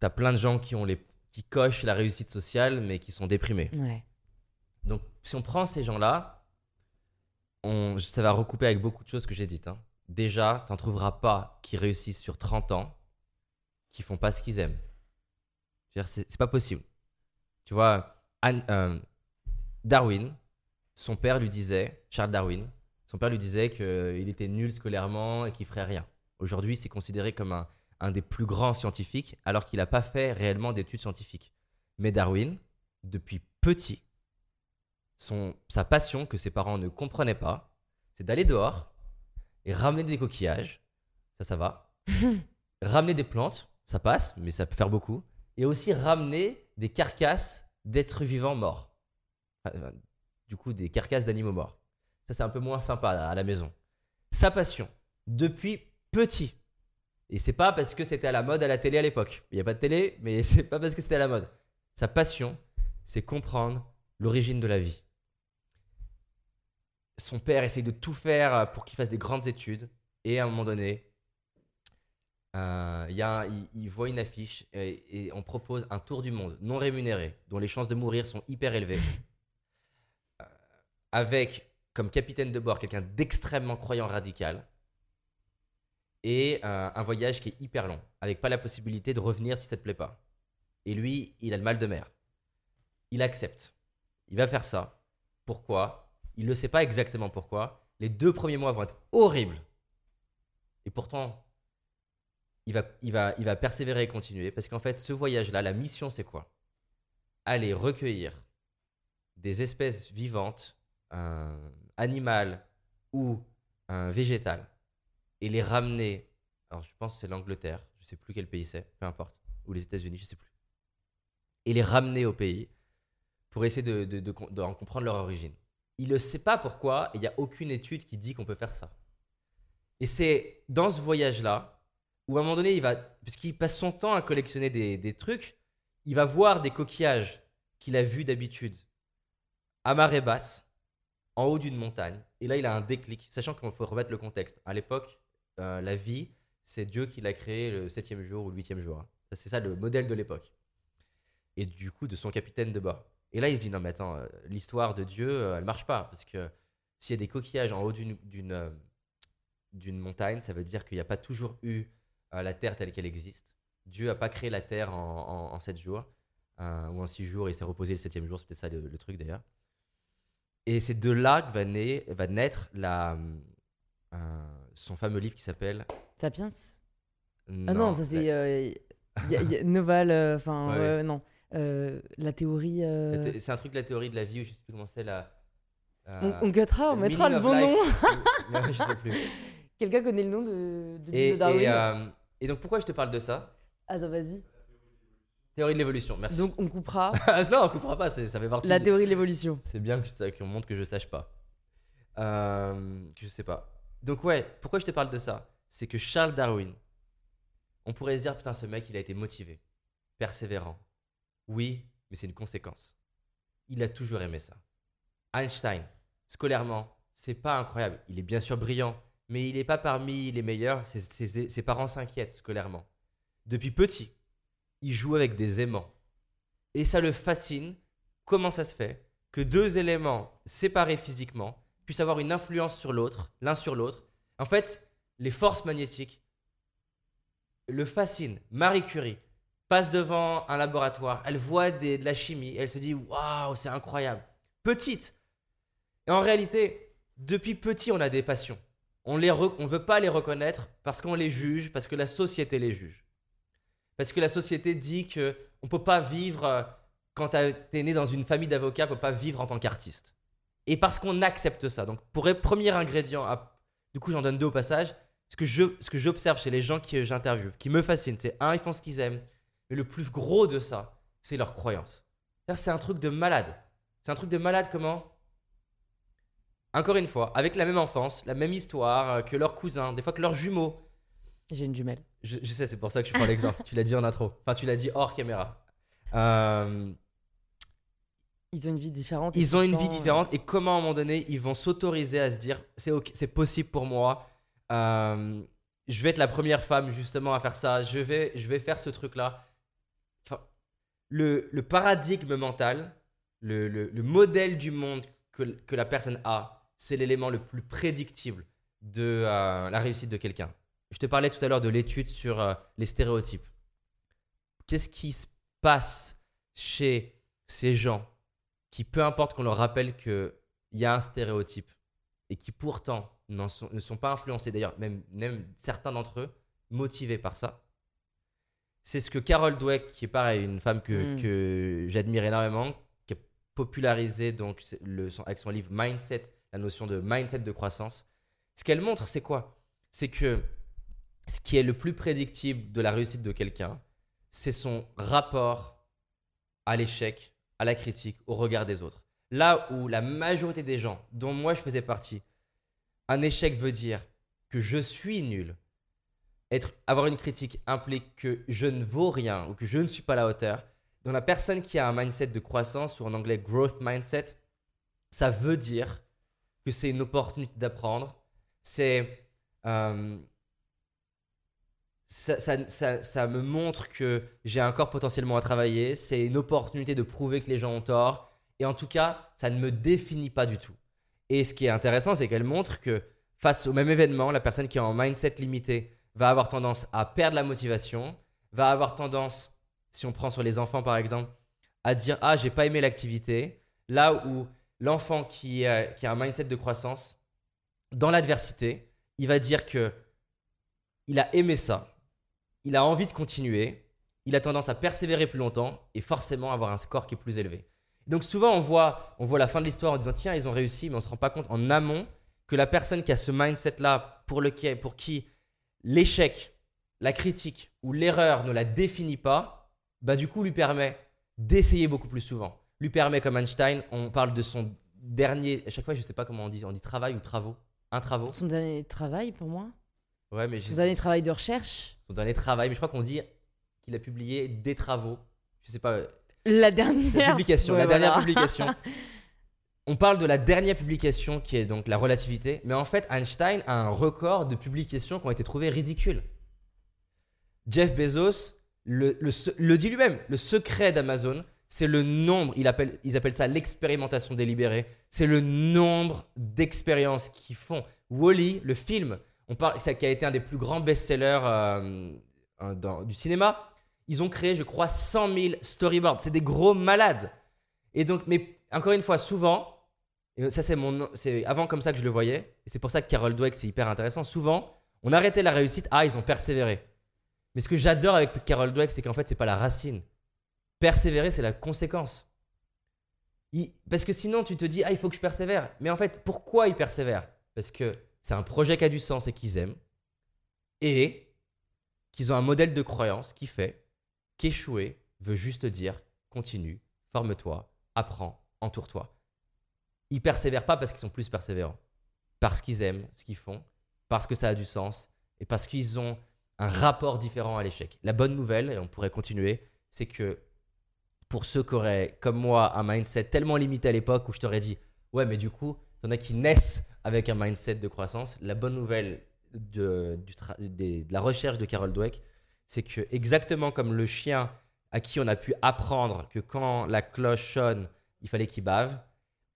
tu as plein de gens qui, ont les, qui cochent la réussite sociale, mais qui sont déprimés. ouais Donc, si on prend ces gens-là, on, ça va recouper avec beaucoup de choses que j'ai dites. hein. Déjà, tu n'en trouveras pas qui réussissent sur 30 ans, qui font pas ce qu'ils aiment. C'est c'est pas possible. Tu vois, Anne- euh, Darwin, son père lui disait, Charles Darwin, son père lui disait qu'il était nul scolairement et qu'il ferait rien. Aujourd'hui, c'est considéré comme un, un des plus grands scientifiques, alors qu'il n'a pas fait réellement d'études scientifiques. Mais Darwin, depuis petit, son, sa passion que ses parents ne comprenaient pas, c'est d'aller dehors et ramener des coquillages. Ça, ça va. ramener des plantes, ça passe, mais ça peut faire beaucoup. Et aussi ramener des carcasses d'êtres vivants morts. Enfin, du coup, des carcasses d'animaux morts. Ça, c'est un peu moins sympa à la maison. Sa passion, depuis petit. Et c'est pas parce que c'était à la mode à la télé à l'époque. Il n'y a pas de télé, mais c'est pas parce que c'était à la mode. Sa passion, c'est comprendre l'origine de la vie. Son père essaye de tout faire pour qu'il fasse des grandes études. Et à un moment donné, euh, il y a un- il, il voit une affiche et, et on propose un tour du monde non rémunéré, dont les chances de mourir sont hyper élevées. Euh, avec comme capitaine de bord quelqu'un d'extrêmement croyant radical. Et euh, un voyage qui est hyper long, avec pas la possibilité de revenir si ça te plaît pas. Et lui, il a le mal de mer. Il accepte. Il va faire ça. Pourquoi? Il ne sait pas exactement pourquoi. Les deux premiers mois vont être horribles. Et pourtant, il va, il va, il va persévérer et continuer. Parce qu'en fait, ce voyage-là, la mission, c'est quoi? Aller recueillir des espèces vivantes, euh, animales ou euh, végétales, et les ramener. Alors, je pense que c'est l'Angleterre, je sais plus quel pays c'est, peu importe, ou les États-Unis, je sais plus. Et les ramener au pays pour essayer de, de, d'en comprendre leur origine. Il ne sait pas pourquoi, et il n'y a aucune étude qui dit qu'on peut faire ça. Et c'est dans ce voyage-là où à un moment donné, il va, parce qu'il passe son temps à collectionner des, des trucs, il va voir des coquillages qu'il a vus d'habitude à marée basse, en haut d'une montagne. Et là, il a un déclic, sachant qu'il faut remettre le contexte. À l'époque, euh, la vie, c'est Dieu qui l'a créé le septième jour ou le huitième jour. hein. C'est ça le modèle de l'époque. Et du coup, de son capitaine de bord. Et là, il se dit, non mais attends, euh, l'histoire de Dieu, euh, elle marche pas. Parce que s'il y a des coquillages en haut d'une- montagne, ça veut dire qu'il n'y a pas toujours eu la Terre telle qu'elle existe. Dieu n'a pas créé la Terre en, sept jours, ou en six jours, et il s'est reposé le septième jour, c'est peut-être ça le, truc d'ailleurs. Et c'est de là que va, naître, la, son fameux livre qui s'appelle. Sapiens Ah non, ça c'est. euh, y a- y a- Noval, enfin, Ouais. non. La théorie. Euh, thé- C'est un truc la théorie de la vie, ou je sais plus comment c'est la. On, euh, on on le mettra le bon nom. ouais, je sais plus. Quelqu'un connaît le nom de, de, Et, de Darwin et, euh, et donc pourquoi je te parle de ça? Attends, vas-y. Théorie de l'évolution, merci. Donc on coupera Ah, non, on comprend pas, ça fait partie. la théorie de l'évolution. C'est bien que ça- qu'on montre que je sache pas. Euh, que je sais pas. Donc ouais, pourquoi je te parle de ça? C'est que Charles Darwin, on pourrait se dire putain ce mec il a été motivé, persévérant. Oui, mais c'est une conséquence. Il a toujours aimé ça. Einstein, scolairement, c'est pas incroyable. Il est bien sûr brillant, mais il n'est pas parmi les meilleurs. Ses, ses- ses parents s'inquiètent scolairement. Depuis petit, il joue avec des aimants. Et ça le fascine. Comment ça se fait que deux éléments séparés physiquement puissent avoir une influence sur l'autre, l'un sur l'autre En fait, les forces magnétiques le fascinent. Marie Curie passe devant un laboratoire, elle voit de la chimie, elle se dit waouh, c'est incroyable. Petite. Et en réalité, depuis petit, on a des passions. On ne on veut pas les reconnaître parce qu'on les juge, parce que la société les juge. Parce que la société dit que on peut pas vivre euh, quand t'as- t'es né dans une famille d'avocats, on peut pas vivre en tant qu'artiste. Et parce qu'on accepte ça. Donc pour premier ingrédient, à- du coup j'en donne deux au passage. Ce que je, ce que j'observe chez les gens que j'interviewe, qui me fascine, c'est un, ils font ce qu'ils aiment, mais le plus gros de ça, c'est leur croyance. C'est un truc de malade. C'est un truc de malade comment Encore une fois, avec la même enfance, la même histoire euh, que leurs cousins, des fois que leurs jumeaux, J'ai une jumelle. je, je sais, c'est pour ça que je prends l'exemple. tu l'as dit en intro. Enfin, tu l'as dit hors caméra. Euh, Ils ont une vie différente. ils ont une vie euh, différente et comment à un moment donné ils vont s'autoriser à se dire c'est ok, c'est possible pour moi. Euh, je vais être la première femme justement à faire ça. Je vais, je vais faire ce truc là. Enfin, le, le paradigme mental, le, le- le modèle du monde que, que la personne a, c'est l'élément le plus prédictible de euh, la réussite de quelqu'un. Je te parlais tout à l'heure de l'étude sur euh, les stéréotypes. Qu'est-ce qui se passe chez ces gens qui, peu importe qu'on leur rappelle qu'il y a un stéréotype et qui pourtant sont- ne sont pas influencés, d'ailleurs, même, même certains d'entre eux, motivés par ça. C'est ce que Carol Dweck, qui est pareil, une femme que, Mm. que j'admire énormément, qui a popularisé donc, le, son- avec son livre Mindset, la notion de mindset de croissance. Ce qu'elle montre, c'est quoi? C'est que ce qui est le plus prédictible de la réussite de quelqu'un, c'est son rapport à l'échec, à la critique, au regard des autres. Là où la majorité des gens, dont moi je faisais partie, un échec veut dire que je suis nul. Être, avoir une critique implique que je ne vaux rien ou que je ne suis pas à la hauteur. Dans la personne qui a un mindset de croissance, ou en anglais growth mindset, ça veut dire que c'est une opportunité d'apprendre. C'est. euh, ça, me montre que j'ai encore potentiellement à travailler. C'est une opportunité de prouver que les gens ont tort. Et en tout cas, ça ne me définit pas du tout. Et ce qui est intéressant, c'est qu'elle montre que face au même événement, la personne qui est en mindset limité va avoir tendance à perdre la motivation, va avoir tendance, si on prend sur les enfants par exemple, à dire Ah, j'ai pas aimé l'activité. Là où l'enfant qui, qui a un mindset de croissance, dans l'adversité, il va dire que il a aimé ça, il a envie de continuer, il a tendance à persévérer plus longtemps et forcément avoir un score qui est plus élevé. Donc souvent on voit, on voit la fin de l'histoire en disant tiens ils ont réussi mais on se rend pas compte en amont que la personne qui a ce mindset là pour, lequel, pour qui l'échec, la critique ou l'erreur ne la définit pas, bah du coup lui permet d'essayer beaucoup plus souvent. Lui permet comme Einstein, on parle de son dernier, à chaque fois je sais pas comment on dit, on dit travail ou travaux, un travaux? Son dernier travail pour moi. Ouais mais Son dernier travail de recherche. Son dernier travail, mais je crois qu'on dit qu'il a publié des travaux. Je sais pas, La dernière. publication, Ouais, la dernière publication. On parle de la dernière publication qui est donc la relativité, mais en fait Einstein a un record de publications qui ont été trouvées ridicules. Jeff Bezos le, le dit lui-même, le secret d'Amazon, c'est le nombre, il appelle, ils appellent ça l'expérimentation délibérée, c'est le nombre d'expériences qu'ils font. Wally, le film, on parle, ça qui a été un des plus grands best-sellers euh, du cinéma, ils ont créé, je crois, 100 000 storyboards. C'est des gros malades. Et donc, mais encore une fois, souvent, ça, c'est mon, c'est avant comme ça que je le voyais. Et c'est pour ça que Carol Dweck, c'est hyper intéressant. Souvent, on arrêtait la réussite. Ah, ils ont persévéré. Mais ce que j'adore avec Carol Dweck, c'est qu'en fait, c'est pas la racine. Persévérer, c'est la conséquence. Il- Parce que sinon, tu te dis, ah, il faut que je persévère. Mais en fait, pourquoi ils persévèrent Parce que c'est un projet qui a du sens et qu'ils aiment. Et qu'ils ont un modèle de croyance qui fait qu'échouer veut juste dire continue, forme-toi, apprends, entoure-toi. Ils persévèrent pas parce qu'ils sont plus persévérants. Parce qu'ils aiment ce qu'ils font, parce que ça a du sens et parce qu'ils ont un rapport différent à l'échec. La bonne nouvelle, et on pourrait continuer, c'est que pour ceux qui auraient, comme moi, un mindset tellement limité à l'époque où je t'aurais dit, ouais, mais du coup, il y en a qui naissent avec un mindset de croissance. La bonne nouvelle de, du tra- des- de la recherche de Carol Dweck, c'est que exactement comme le chien à qui on a pu apprendre que quand la cloche sonne, il fallait qu'il bave,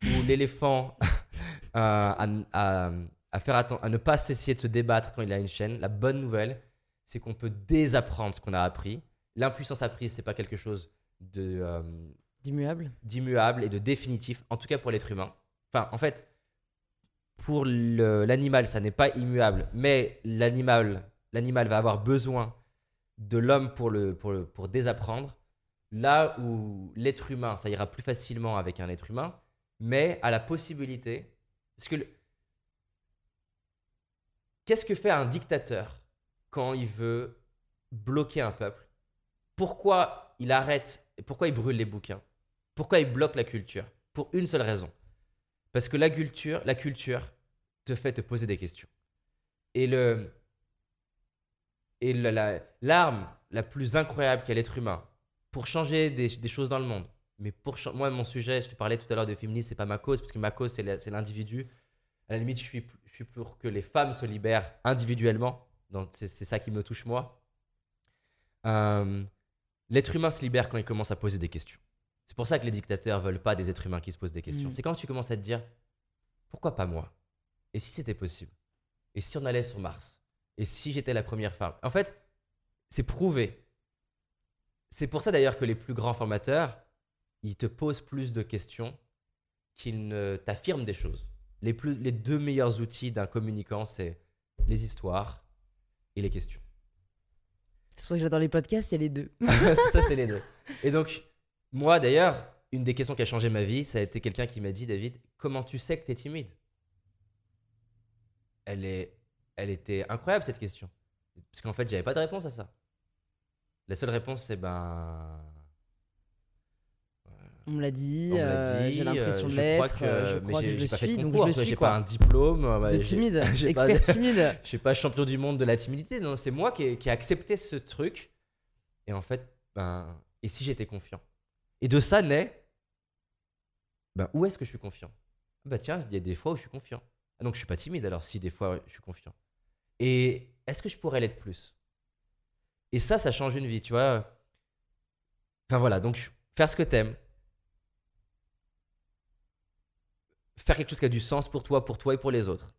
ou l'éléphant à, à- à faire atten- à ne pas cesser de se débattre quand il a une chaîne, la bonne nouvelle, c'est qu'on peut désapprendre ce qu'on a appris. L'impuissance apprise, c'est pas quelque chose de euh, D'immuable. d'immuable et de définitif, en tout cas pour l'être humain. Enfin, en fait, pour l'animal, ça n'est pas immuable, mais l'animal, l'animal va avoir besoin de l'homme pour, le, pour, pour désapprendre. Là où l'être humain, ça ira plus facilement avec un être humain, mais à la possibilité. Parce que. Qu'est-ce que fait un dictateur quand il veut bloquer un peuple? Pourquoi il arrête Pourquoi il brûle les bouquins? Pourquoi il bloque la culture? Pour une seule raison. Parce que la culture, la culture te fait te poser des questions. Et le et la- la- l'arme la, plus incroyable qu'a l'être humain pour changer des, choses dans le monde. Mais pour moi, mon sujet, je te parlais tout à l'heure de féminisme, c'est pas ma cause, parce que ma cause, c'est la- l'individu. À la limite, je suis, pour que les femmes se libèrent individuellement. C'est ça qui me touche, moi. Euh, L'être humain se libère quand il commence à poser des questions. C'est pour ça que les dictateurs veulent pas des êtres humains qui se posent des questions. Mm. C'est quand tu commences à te dire pourquoi pas moi? Et si c'était possible? Et si on allait sur Mars? Et si j'étais la première femme? En fait, c'est prouvé. C'est pour ça d'ailleurs que les plus grands formateurs, ils te posent plus de questions qu'ils ne t'affirment des choses. Les, plus, les deux meilleurs outils d'un communicant, c'est les histoires et les questions. C'est pour ça que j'adore les podcasts, il y a les deux. ça, c'est les deux. Et donc, moi, d'ailleurs, une des questions qui a changé ma vie, ça a été quelqu'un qui m'a dit, David, comment tu sais que tu es timide? Elle, est, elle était incroyable, cette question. Parce qu'en fait, j'avais pas de réponse à ça. La seule réponse, c'est ben. On me l'a dit, euh, dit, j'ai l'impression euh, de je crois l'être, euh, je crois que j'ai- je j'ai le pas suis, de donc concours, je j'ai pas un diplôme. euh, De timide, j'ai pas- expert timide. Je suis pas champion du monde de la timidité, non, c'est moi qui ai, qui ai accepté ce truc. Et en fait, ben, et si j'étais confiant? Et de ça naît, ben, où est-ce que je suis confiant? Bah tiens, il y a des fois où je suis confiant. Ah, donc je suis pas timide alors si des fois je suis confiant. Et est-ce que je pourrais l'être plus? Et ça, ça change une vie, tu vois. Enfin voilà, donc faire ce que t'aimes. Faire quelque chose qui a du sens pour toi, pour toi et pour les autres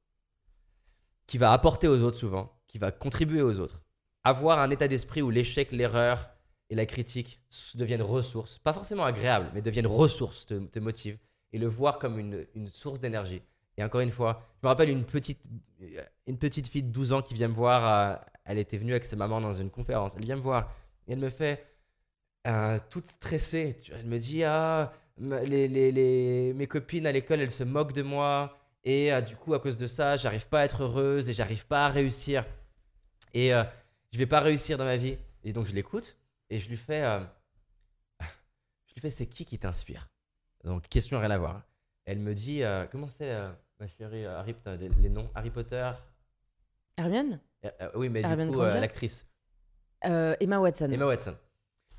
qui va apporter aux autres souvent, qui va contribuer aux autres. Avoir un état d'esprit où l'échec, l'erreur et la critique deviennent ressources, pas forcément agréables, mais deviennent ressources, te, te motivent, et le voir comme une, source d'énergie. Et encore une fois, je me rappelle une petite, fille de 12 ans qui vient me voir, euh, elle était venue avec sa maman dans une conférence, elle vient me voir, et elle me fait, euh, toute stressée, elle me dit, ah, mes copines à l'école, elles se moquent de moi, et euh, du coup, à cause de ça, j'arrive pas à être heureuse et j'arrive pas à réussir. Et je vais pas réussir dans ma vie. Et donc, je l'écoute et je lui fais. euh, je lui fais c'est qui qui t'inspire? Donc, question rien à voir. hein. Elle me dit euh, comment c'est, euh, ma chérie Harry, les, les noms Harry Potter? Hermione? Oui, mais Hermione du coup, l'actrice. Emma Watson. Emma Watson.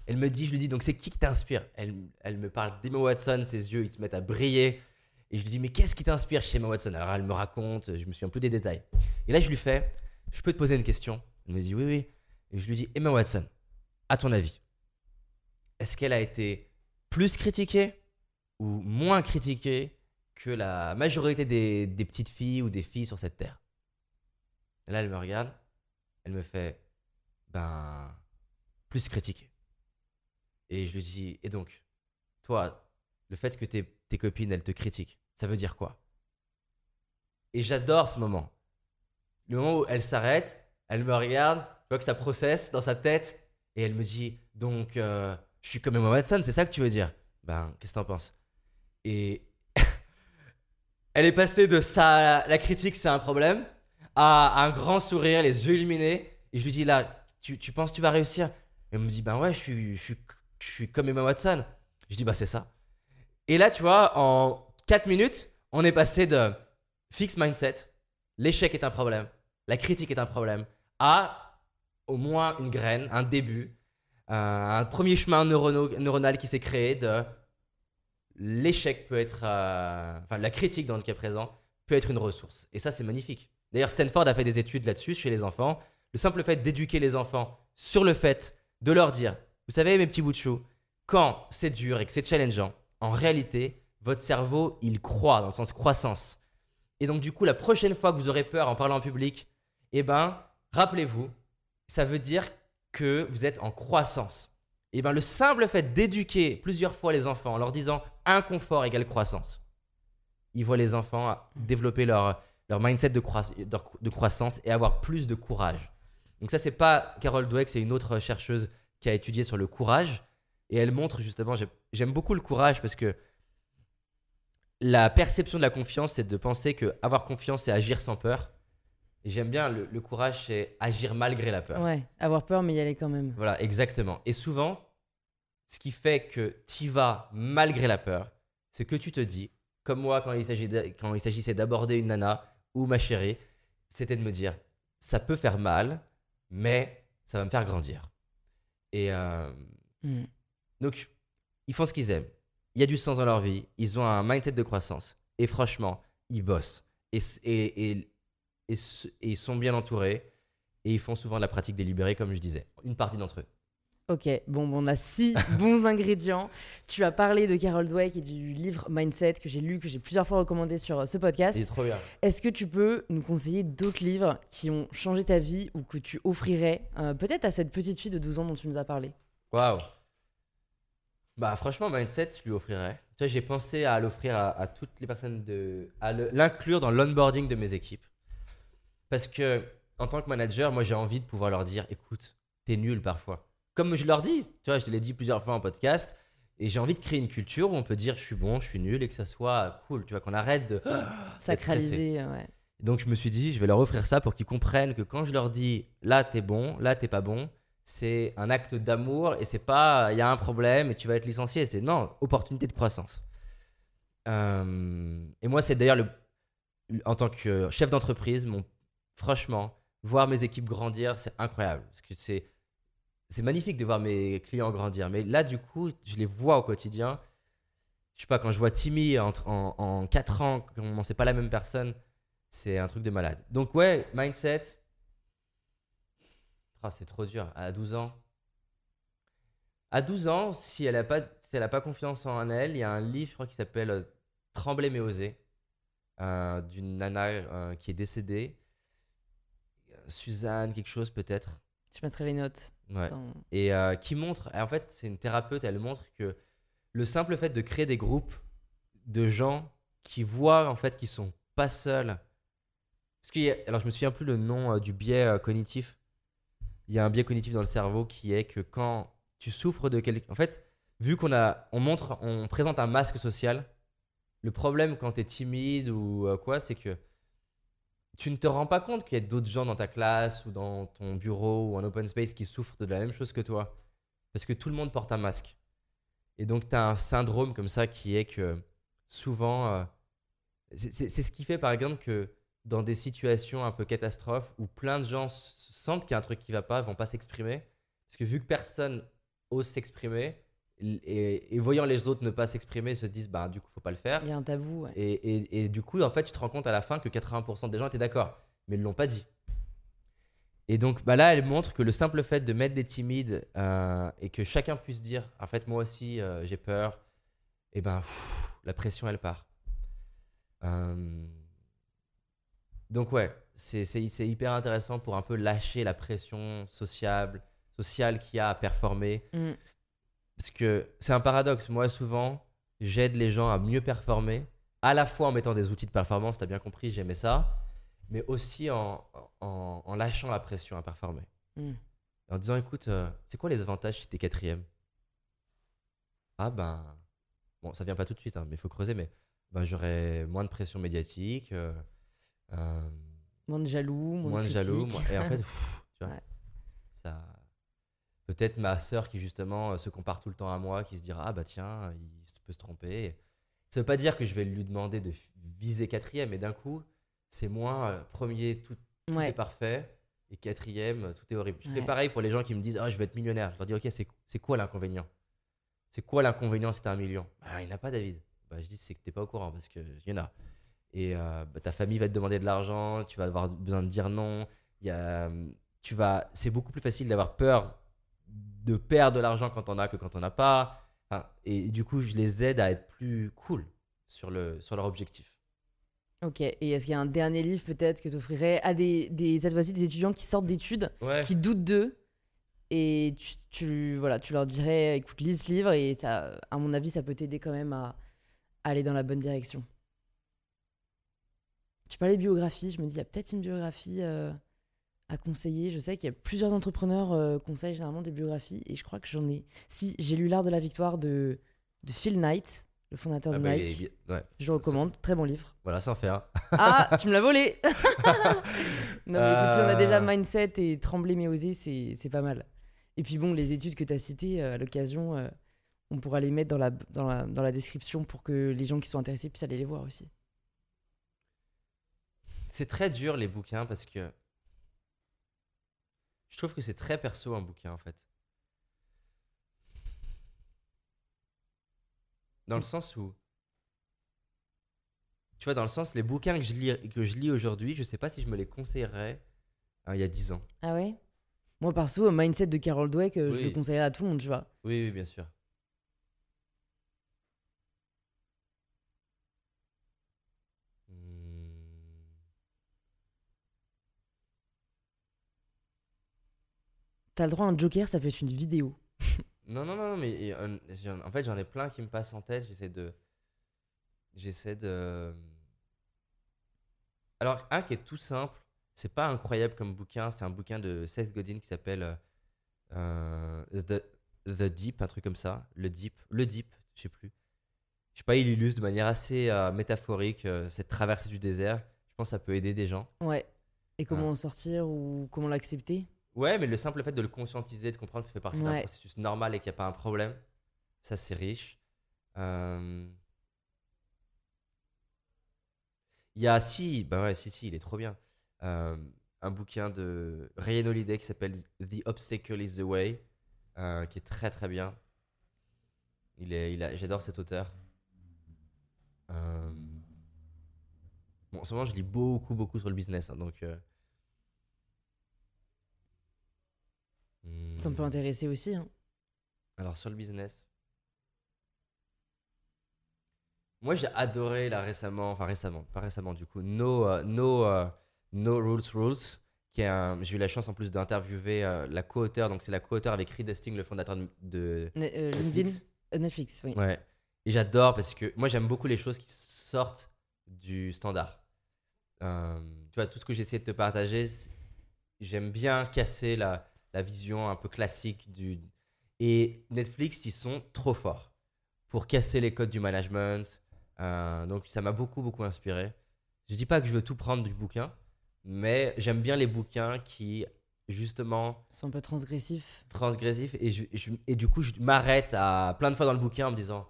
Elle me dit, je lui dis, donc c'est qui qui t'inspire? Elle, elle me parle d'Emma Watson, ses yeux, ils se mettent à briller. Et je lui dis, mais qu'est-ce qui t'inspire chez Emma Watson? Alors elle me raconte, je me souviens plus des détails. Et là, je lui fais, je peux te poser une question? Elle me dit, oui, oui. Et je lui dis, Emma Watson, à ton avis, est-ce qu'elle a été plus critiquée ou moins critiquée que la majorité des, petites filles ou des filles sur cette terre? Là, elle me regarde, elle me fait, ben, plus critiquée. Et je lui dis, et donc, toi, le fait que tes copines, elles te critiquent, ça veut dire quoi? Et j'adore ce moment. Le moment où elle s'arrête, elle me regarde, je vois que ça processe dans sa tête, et elle me dit Donc, euh, je suis comme Emma Watson, c'est ça que tu veux dire? Ben, qu'est-ce que t'en penses? Et elle est passée de ça, la critique, c'est un problème, à un grand sourire, les yeux illuminés. Et je lui dis Là, tu, tu penses que tu vas réussir? Elle me dit Ben ouais, je suis, je suis, je suis comme Emma Watson. Je dis Bah, c'est ça. Et là, tu vois, en 4 minutes, on est passé de fixe mindset, l'échec est un problème, la critique est un problème, à au moins une graine, un début, euh, un premier chemin neuronal qui s'est créé de l'échec peut être, euh, enfin la critique dans le cas présent peut être une ressource. Et ça c'est magnifique. D'ailleurs Stanford a fait des études là-dessus chez les enfants. Le simple fait d'éduquer les enfants sur le fait de leur dire, vous savez mes petits bouts de chou, quand c'est dur et que c'est challengeant, en réalité votre cerveau il croît dans le sens croissance. Et donc du coup la prochaine fois que vous aurez peur en parlant en public, eh ben rappelez-vous ça veut dire que vous êtes en croissance. Et bien le simple fait d'éduquer plusieurs fois les enfants en leur disant inconfort égale croissance, ils voient les enfants développer leur, leur mindset de, croi- de croissance et avoir plus de courage. Donc ça c'est pas Carol Dweck, c'est une autre chercheuse qui a étudié sur le courage et elle montre justement, j'ai- j'aime beaucoup le courage parce que la perception de la confiance c'est de penser que avoir confiance c'est agir sans peur. Et j'aime bien le, le courage, c'est agir malgré la peur. Ouais, avoir peur, mais y aller quand même. Voilà, exactement. Et souvent, ce qui fait que tu vas malgré la peur, c'est que tu te dis, comme moi quand il s'agissait d'aborder une nana ou ma chérie, c'était de me dire, ça peut faire mal, mais ça va me faire grandir. Et euh, Mm. donc, ils font ce qu'ils aiment. Il y a du sens dans leur vie. Ils ont un mindset de croissance. Et franchement, ils bossent. Et, s- et, et, et, ils sont bien entourés. Et ils font souvent de la pratique délibérée, comme je disais. Une partie d'entre eux. Ok, bon, on a six bons ingrédients. Tu as parlé de Carol Dweck et du livre Mindset que j'ai lu, que j'ai plusieurs fois recommandé sur euh, ce podcast. Il est trop bien. Est-ce que tu peux nous conseiller d'autres livres qui ont changé ta vie ou que tu offrirais euh, peut-être à cette petite fille de 12 ans dont tu nous as parlé? Waouh. Bah, franchement, Mindset, je lui offrirais. Tu vois, j'ai pensé à l'offrir à, à toutes les personnes, de, à l'inclure dans l'onboarding de mes équipes. Parce que, en tant que manager, moi, j'ai envie de pouvoir leur dire écoute, t'es nul parfois. Comme je leur dis, tu vois, je te l'ai dit plusieurs fois en podcast. Et j'ai envie de créer une culture où on peut dire je suis bon, je suis nul et que ça soit cool. Tu vois, qu'on arrête de. Euh, ouais. Donc je me suis dit, je vais leur offrir ça pour qu'ils comprennent que quand je leur dis là t'es bon, là t'es pas bon, c'est un acte d'amour et c'est pas il y a un problème et tu vas être licencié. C'est non, opportunité de croissance. Euh, et moi, c'est d'ailleurs le, en tant que chef d'entreprise, mon, franchement, voir mes équipes grandir, c'est incroyable c'est c'est magnifique de voir mes clients grandir. Mais là, du coup, je les vois au quotidien. Je sais pas, quand je vois Timmy en, en, en 4 ans, comment c'est pas la même personne, c'est un truc de malade. Donc, ouais, mindset. Ah, c'est trop dur. À 12 ans. À 12 ans, si elle n'a pas, si pas confiance en elle, il y a un livre, je crois, qui s'appelle euh, Trembler mais oser, euh, d'une nana euh, qui est décédée. Suzanne, quelque chose peut-être. Je mettrai les notes. Ouais et euh, qui montre, en fait, c'est une thérapeute, elle montre que le simple fait de créer des groupes de gens qui voient en fait qu'ils sont pas seuls. Parce qu'il a- alors je me souviens plus le nom euh, du biais euh, cognitif. Il y a un biais cognitif dans le cerveau qui est que quand tu souffres de quelque, en fait, vu qu'on a, on montre, on présente un masque social. Le problème quand tu es timide ou quoi, c'est que tu ne te rends pas compte qu'il y a d'autres gens dans ta classe ou dans ton bureau ou en open space qui souffrent de la même chose que toi. Parce que tout le monde porte un masque. Et donc, tu as un syndrome comme ça qui est que souvent, euh, c'est ce qui fait par exemple que dans des situations un peu catastrophes où plein de gens sentent qu'il y a un truc qui va pas, vont pas s'exprimer. Parce que vu que personne ose s'exprimer, et, et voyant les autres ne pas s'exprimer, se disent, bah, du coup, faut pas le faire. Il y a un tabou. ouais. Et, et- et du coup, en fait, tu te rends compte à la fin que 80% des gens étaient d'accord, mais ils ne l'ont pas dit. Et donc bah là, elle montre que le simple fait de mettre des timides euh, et que chacun puisse dire, en fait, moi aussi, euh, j'ai peur, et ben, pff, la pression, elle part. Euh, Donc ouais, c'est hyper intéressant pour un peu lâcher la pression sociable, sociale qu'il y a à performer. Mm. Parce que c'est un paradoxe. Moi, souvent, j'aide les gens à mieux performer, à la fois en mettant des outils de performance, t'as bien compris, j'aimais ça, mais aussi en, en, en lâchant la pression à performer. Mm. En disant, écoute, euh, c'est quoi les avantages si t'es quatrième? Ah ben, bon, ça vient pas tout de suite, hein, mais il faut creuser, mais ben, j'aurai moins de pression médiatique, euh, euh, Moins de jaloux, moins, moins de jaloux. moins- Et en fait, pff, tu vois, Ouais. ça. Peut-être ma sœur qui justement euh, se compare tout le temps à moi, qui se dira ah bah tiens, il peut se tromper. Ça veut pas dire que je vais lui demander de viser quatrième, mais d'un coup, c'est moins euh, premier, tout, tout Ouais. est parfait, et quatrième, euh, tout est horrible. Je fais Ouais. pareil pour les gens qui me disent ah je vais être millionnaire. Je leur dis ok, c'est c'est quoi l'inconvénient? C'est quoi l'inconvénient si t'as un million? Ah, il n'y en a pas, David. Bah, je dis c'est que t'es pas au courant parce qu'il y en a. Et euh, bah, ta famille va te demander de l'argent, tu vas avoir besoin de dire non. Il y a, euh, tu vas, c'est beaucoup plus facile d'avoir peur de perdre de l'argent quand on a que quand on n'a pas. Enfin, et du coup, je les aide à être plus cool sur, le, sur leur objectif. Ok, et est-ce qu'il y a un dernier livre peut-être que tu offrirais à des, des, cette fois-ci, des étudiants qui sortent d'études, Ouais. qui doutent d'eux et tu, tu, voilà, tu leur dirais écoute, lis ce livre et ça, à mon avis, ça peut t'aider quand même à, à aller dans la bonne direction. Tu parlais biographie, je me dis il y a peut-être une biographie euh, à conseiller. Je sais qu'il y a plusieurs entrepreneurs euh, conseillent généralement des biographies et je crois que j'en ai. Si, j'ai lu L'art de la victoire de, de Phil Knight, le fondateur Ah de bah, Nike. il est- ouais. Je Ça- recommande, très bon livre. voilà, sans faire. Ah, tu me l'as volé Non, mais écoute, si on a déjà Euh. mindset et trembler mais oser, c'est c'est pas mal. Et puis bon, les études que tu as citées, euh, à l'occasion, euh, on pourra les mettre dans la, dans, la, dans la description pour que les gens qui sont intéressés puissent aller les voir aussi. C'est très dur les bouquins parce que je trouve que c'est très perso un bouquin en fait. Dans le sens où tu vois dans le sens les bouquins que je lis que je lis aujourd'hui, je sais pas si je me les conseillerais hein, il y a 10 ans. Ah ouais? Moi, perso, Mindset de Carol Dweck, euh, je Oui. le conseillerais à tout le monde, tu vois. Oui, oui, bien sûr. T'as le droit à un joker, ça peut être une vidéo. Non, non, non, mais et, euh, en fait, j'en ai plein qui me passent en tête. J'essaie de. J'essaie de. Alors, un qui est tout simple, c'est pas incroyable comme bouquin, c'est un bouquin de Seth Godin qui s'appelle euh, euh, The, The Deep, un truc comme ça. Le Deep, le Deep, je sais plus. Je sais pas, il illustre de manière assez euh, métaphorique cette traversée du désert. Je pense que ça peut aider des gens. Ouais. Et comment Ah. en sortir ou comment l'accepter? Ouais, mais le simple fait de le conscientiser, de comprendre que ça fait partie d'un Ouais. processus normal et qu'il n'y a pas un problème, ça c'est riche. Euh, Il y a, si, bah ouais, si, si, il est trop bien. Euh, un bouquin de Ryan Holiday qui s'appelle The Obstacle is the Way, euh, qui est très très bien. Il est, il a, j'adore cet auteur. Euh, Bon, en ce moment, je lis beaucoup, beaucoup sur le business, hein, donc. euh, Ça me peut intéresser aussi. hein. Alors sur le business. Moi j'ai adoré là récemment, enfin récemment, pas récemment du coup, No, euh, no, euh, no Rules Rules, qui j'ai eu la chance en plus d'interviewer euh, la co-auteure, donc c'est la co-auteure avec Reed Hastings, le fondateur de, de euh, Netflix. Netflix, oui. Ouais. Et j'adore parce que moi j'aime beaucoup les choses qui sortent du standard. Euh, tu vois, tout ce que j'ai essayé de te partager, j'aime bien casser la, la vision un peu classique du. Et Netflix, ils sont trop forts pour casser les codes du management. Euh, donc ça m'a beaucoup, beaucoup inspiré. Je dis pas que je veux tout prendre du bouquin, mais j'aime bien les bouquins qui, justement, C'est un peu transgressif. transgressif et, je, je- et du coup je m'arrête à plein de fois dans le bouquin en me disant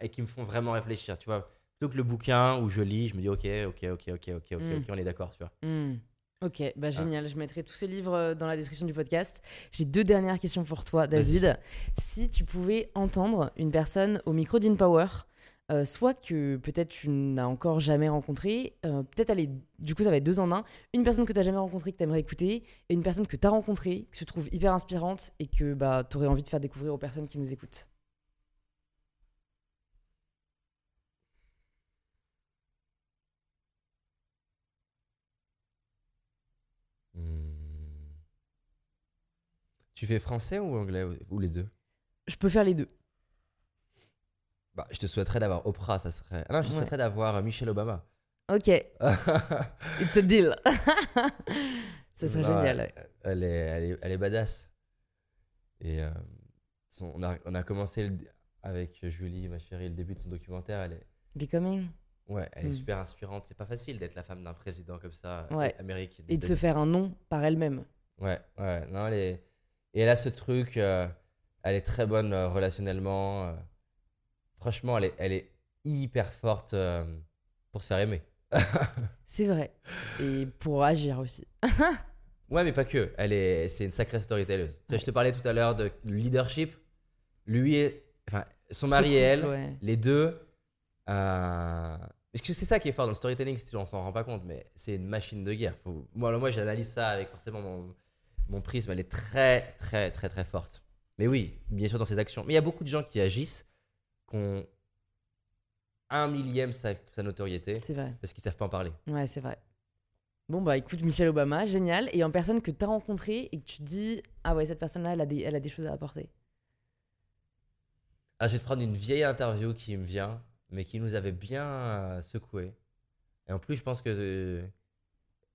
et qui me font vraiment réfléchir tu vois plutôt que le bouquin où je lis je me dis ok ok ok ok ok ok Mm. ok on est d'accord tu vois Hmm. Ok, Ah. bah génial. Je mettrai tous ces livres euh, dans la description du podcast. J'ai deux dernières questions pour toi, David. Si tu pouvais entendre une personne au micro d'InPower, euh, soit que peut-être tu n'as encore jamais rencontré, euh, peut-être aller, du coup ça va être deux en un, une personne que tu n'as jamais rencontrée que tu aimerais écouter, et une personne que tu as rencontrée, que tu trouves hyper inspirante et que bah, tu aurais envie de faire découvrir aux personnes qui nous écoutent. Tu fais français ou anglais ou- les deux? Je peux faire les deux. Bah, je te souhaiterais d'avoir Oprah, ça serait. Ah non, je te Ouais. souhaiterais d'avoir euh, Michelle Obama. Ok, it's a deal. ça serait Non, génial. Elle, est, elle, est, elle est badass. Et euh, son- on, a, on a commencé le- avec Julie, ma chérie, le début de son documentaire. Elle est, Becoming? ouais, elle est Mm. super inspirante. C'est pas facile d'être la femme d'un président comme ça, Ouais. Amérique. Et de se faire un nom par elle-même. Ouais, ouais. Non, elle est... Et elle a ce truc, euh, elle est très bonne euh, relationnellement. euh. Franchement, elle est, elle est hyper forte euh, pour se faire aimer. C'est vrai. Et pour agir aussi. Ouais, mais pas que. Elle est, c'est une sacrée storytelleuse. Tu vois, Je te parlais tout à l'heure de leadership. Lui et, enfin, son mari et elle, ouais. les deux. Euh... Parce que c'est ça qui est fort dans le storytelling, si tu n'en rends pas compte, mais c'est une machine de guerre. Faut... Moi, alors moi j'analyse ça avec forcément mon, mon prisme. Elle est très, très, très, très forte. Mais oui, bien sûr, dans ses actions. Mais il y a beaucoup de gens qui agissent, qui ont un millième sa, sa notoriété, C'est vrai. parce qu'ils savent pas en parler. Ouais, c'est vrai. Bon, bah écoute, Michelle Obama, génial. Et en personne que tu as rencontrée et que tu te dis, ah ouais, cette personne-là, elle, a des- elle a des choses à apporter. Ah, je vais te prendre une vieille interview qui me vient, mais qui nous avait bien euh, secoué. Et en plus, je pense que euh,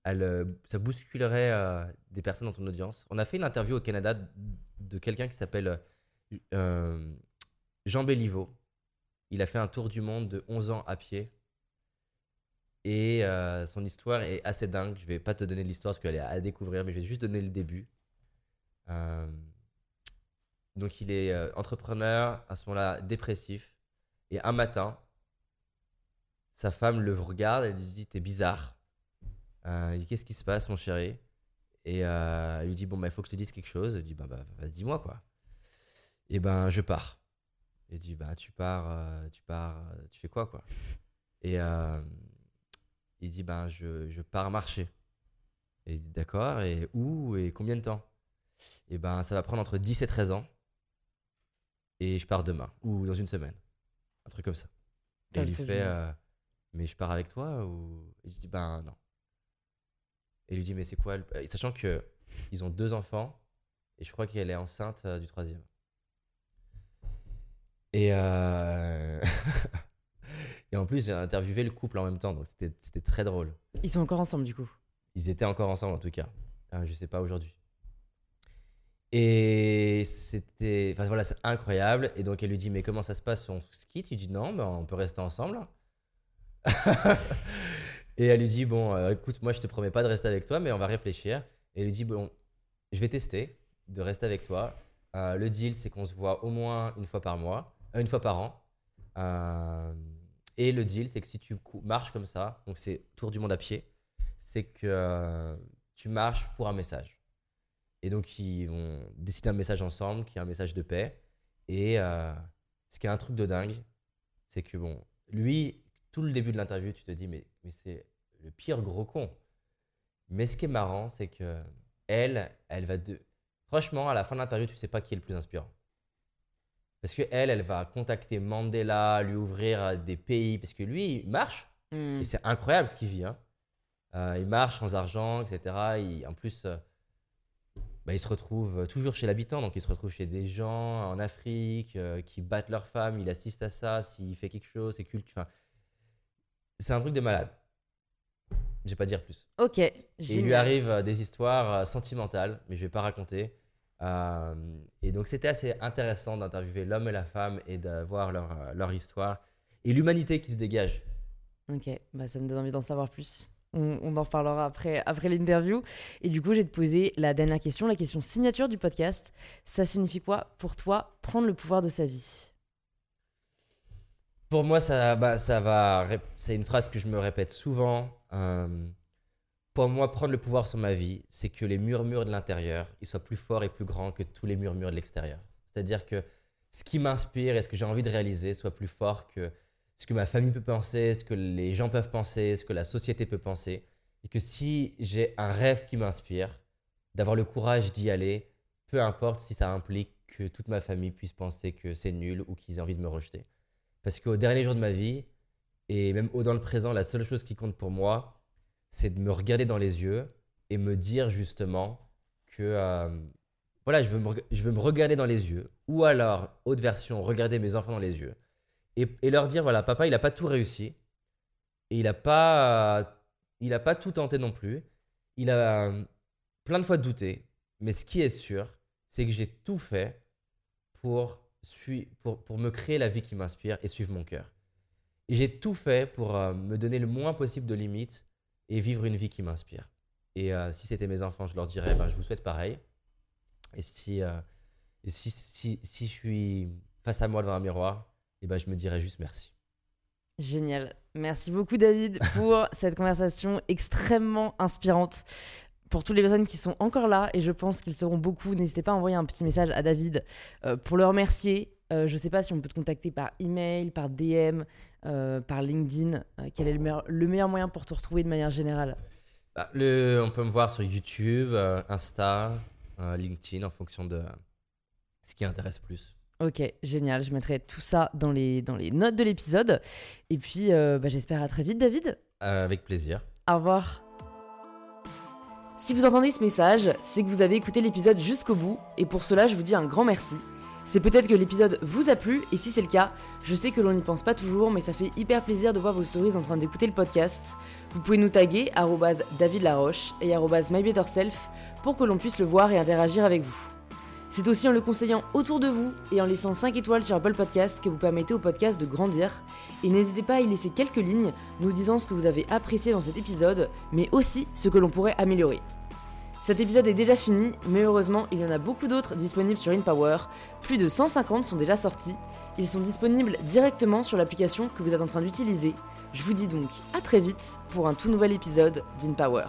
elle, euh, ça bousculerait euh, des personnes dans ton audience. On a fait une interview au Canada de quelqu'un qui s'appelle euh, Jean Béliveau. Il a fait un tour du monde de 11 ans à pied. Et son histoire est assez dingue. Je vais pas te donner l'histoire parce qu'elle est à découvrir, mais je vais juste donner le début. Donc il est entrepreneur, à ce moment-là dépressif. Et un matin, sa femme le regarde, elle lui dit T'es bizarre. Euh, il dit Qu'est-ce qui se passe, mon chéri? Et euh, elle lui dit Bon, bah, il faut que je te dise quelque chose. Elle dit Bah, bah vas-y, dis-moi quoi. Et ben, je pars. Il dit Bah, tu pars, euh, tu pars, euh, tu fais quoi quoi? Et euh, il dit Ben, je, je pars marcher. Et il dit D'accord, et où et combien de temps? Et ben, ça va prendre entre 10 et 13 ans. Et je pars demain, ou dans une semaine. Un truc comme ça. Et il lui fait euh, Mais je pars avec toi ou... Et je dis Ben non. Et lui dit Mais c'est quoi le- Et Sachant que ils ont deux enfants, et je crois qu'elle est enceinte euh, du troisième. Et, euh, et en plus, j'ai interviewé le couple en même temps, donc c'était c'était très drôle. Ils sont encore ensemble, du coup? Ils étaient encore ensemble en tout cas. Euh, je sais pas aujourd'hui. Et c'était. Enfin voilà, c'est incroyable. Et donc elle lui dit Mais comment ça se passe? On se quitte? Il dit Non, mais on peut rester ensemble. et elle lui dit Bon, euh, écoute, moi je te promets pas de rester avec toi, mais on va réfléchir. Et elle lui dit Bon, je vais tester de rester avec toi. Euh, le deal, c'est qu'on se voit au moins une fois par mois, euh, une fois par an. Et le deal, c'est que si tu marches comme ça, donc c'est tour du monde à pied, c'est que tu marches pour un message. Et donc, ils vont décider un message ensemble, qui est un message de paix. Et ce qui est un truc de dingue, c'est que, bon, lui, tout le début de l'interview, tu te dis, mais, mais c'est le pire gros con. Mais ce qui est marrant, c'est que elle, elle va de... Franchement, à la fin de l'interview, tu sais pas qui est le plus inspirant. Parce que elle, elle va contacter Mandela, lui ouvrir euh, des pays, parce que lui, il marche, Hmm. et c'est incroyable ce qu'il vit. hein. Euh, il marche sans argent, etc. Il- en plus, euh, bah, il se retrouve toujours chez l'habitant. Donc, il se retrouve chez des gens en Afrique euh, qui battent leurs femmes. Il assiste à ça. S'il fait quelque chose, c'est culte. Enfin, c'est un truc de malade. Je vais pas dire plus. Ok, Et il lui arrive euh, des histoires euh, sentimentales, mais je vais pas raconter. Euh, et donc, c'était assez intéressant d'interviewer l'homme et la femme et de voir leur, leur histoire et l'humanité qui se dégage. Ok, bah ça me donne envie d'en savoir plus. On, on en reparlera après, après l'interview. Et du coup, je vais te poser la dernière question, la question signature du podcast. Ça signifie quoi pour toi prendre le pouvoir de sa vie? Pour moi, ça, bah, va. C'est une phrase que je me répète souvent. Euh, pour moi, prendre le pouvoir sur ma vie, c'est que les murmures de l'intérieur, soient plus forts et plus grands que tous les murmures de l'extérieur. C'est-à-dire que ce qui m'inspire et ce que j'ai envie de réaliser soit plus fort que ce que ma famille peut penser, ce que les gens peuvent penser, ce que la société peut penser. Et que si j'ai un rêve qui m'inspire, d'avoir le courage d'y aller, peu importe si ça implique que toute ma famille puisse penser que c'est nul ou qu'ils aient envie de me rejeter. Parce qu'au dernier jour de ma vie, et même au dans le présent, la seule chose qui compte pour moi, c'est de me regarder dans les yeux et me dire justement que euh, voilà, je veux, me, je veux me regarder dans les yeux. Ou alors, autre version, regarder mes enfants dans les yeux et, leur dire voilà, papa, il n'a pas tout réussi. Et il n'a pas, a pas tout tenté non plus. Il a euh, plein de fois douté. Mais ce qui est sûr, c'est que j'ai tout fait pour, sui- pour, pour me créer la vie qui m'inspire et suivre mon cœur. Et j'ai tout fait pour euh, me donner le moins possible de limites et vivre une vie qui m'inspire. Et euh, si c'était mes enfants, je leur dirais, ben, je vous souhaite pareil. Et si, euh, et si, si, si je suis face à moi devant un miroir, et ben, je me dirais juste merci. Génial. Merci beaucoup David pour cette conversation extrêmement inspirante. Pour toutes les personnes qui sont encore là, et je pense qu'ils seront beaucoup, n'hésitez pas à envoyer un petit message à David euh, pour le remercier. Euh, je ne sais pas si on peut te contacter par email, par DM, euh, par LinkedIn. Quel est le meilleur, le meilleur moyen pour te retrouver de manière générale? Bah, le, on peut me voir sur YouTube, Insta, LinkedIn, en fonction de ce qui intéresse plus. Ok, génial. Je mettrai tout ça dans les, dans les notes de l'épisode. Et puis, bah, j'espère à très vite, David. Avec plaisir. Au revoir. Si vous entendez ce message, c'est que vous avez écouté l'épisode jusqu'au bout, et pour cela, je vous dis un grand merci. C'est peut-être que l'épisode vous a plu, et si c'est le cas, je sais que l'on n'y pense pas toujours, mais ça fait hyper plaisir de voir vos stories en train d'écouter le podcast. Vous pouvez nous taguer David Laroche et MyBetterSelf pour que l'on puisse le voir et interagir avec vous. C'est aussi en le conseillant autour de vous et en laissant 5 étoiles sur Apple Podcast que vous permettez au podcast de grandir. Et n'hésitez pas à y laisser quelques lignes nous disant ce que vous avez apprécié dans cet épisode, mais aussi ce que l'on pourrait améliorer. Cet épisode est déjà fini, mais heureusement, il y en a beaucoup d'autres disponibles sur InPower. Plus de 150 sont déjà sortis. Ils sont disponibles directement sur l'application que vous êtes en train d'utiliser. Je vous dis donc à très vite pour un tout nouvel épisode d'InPower.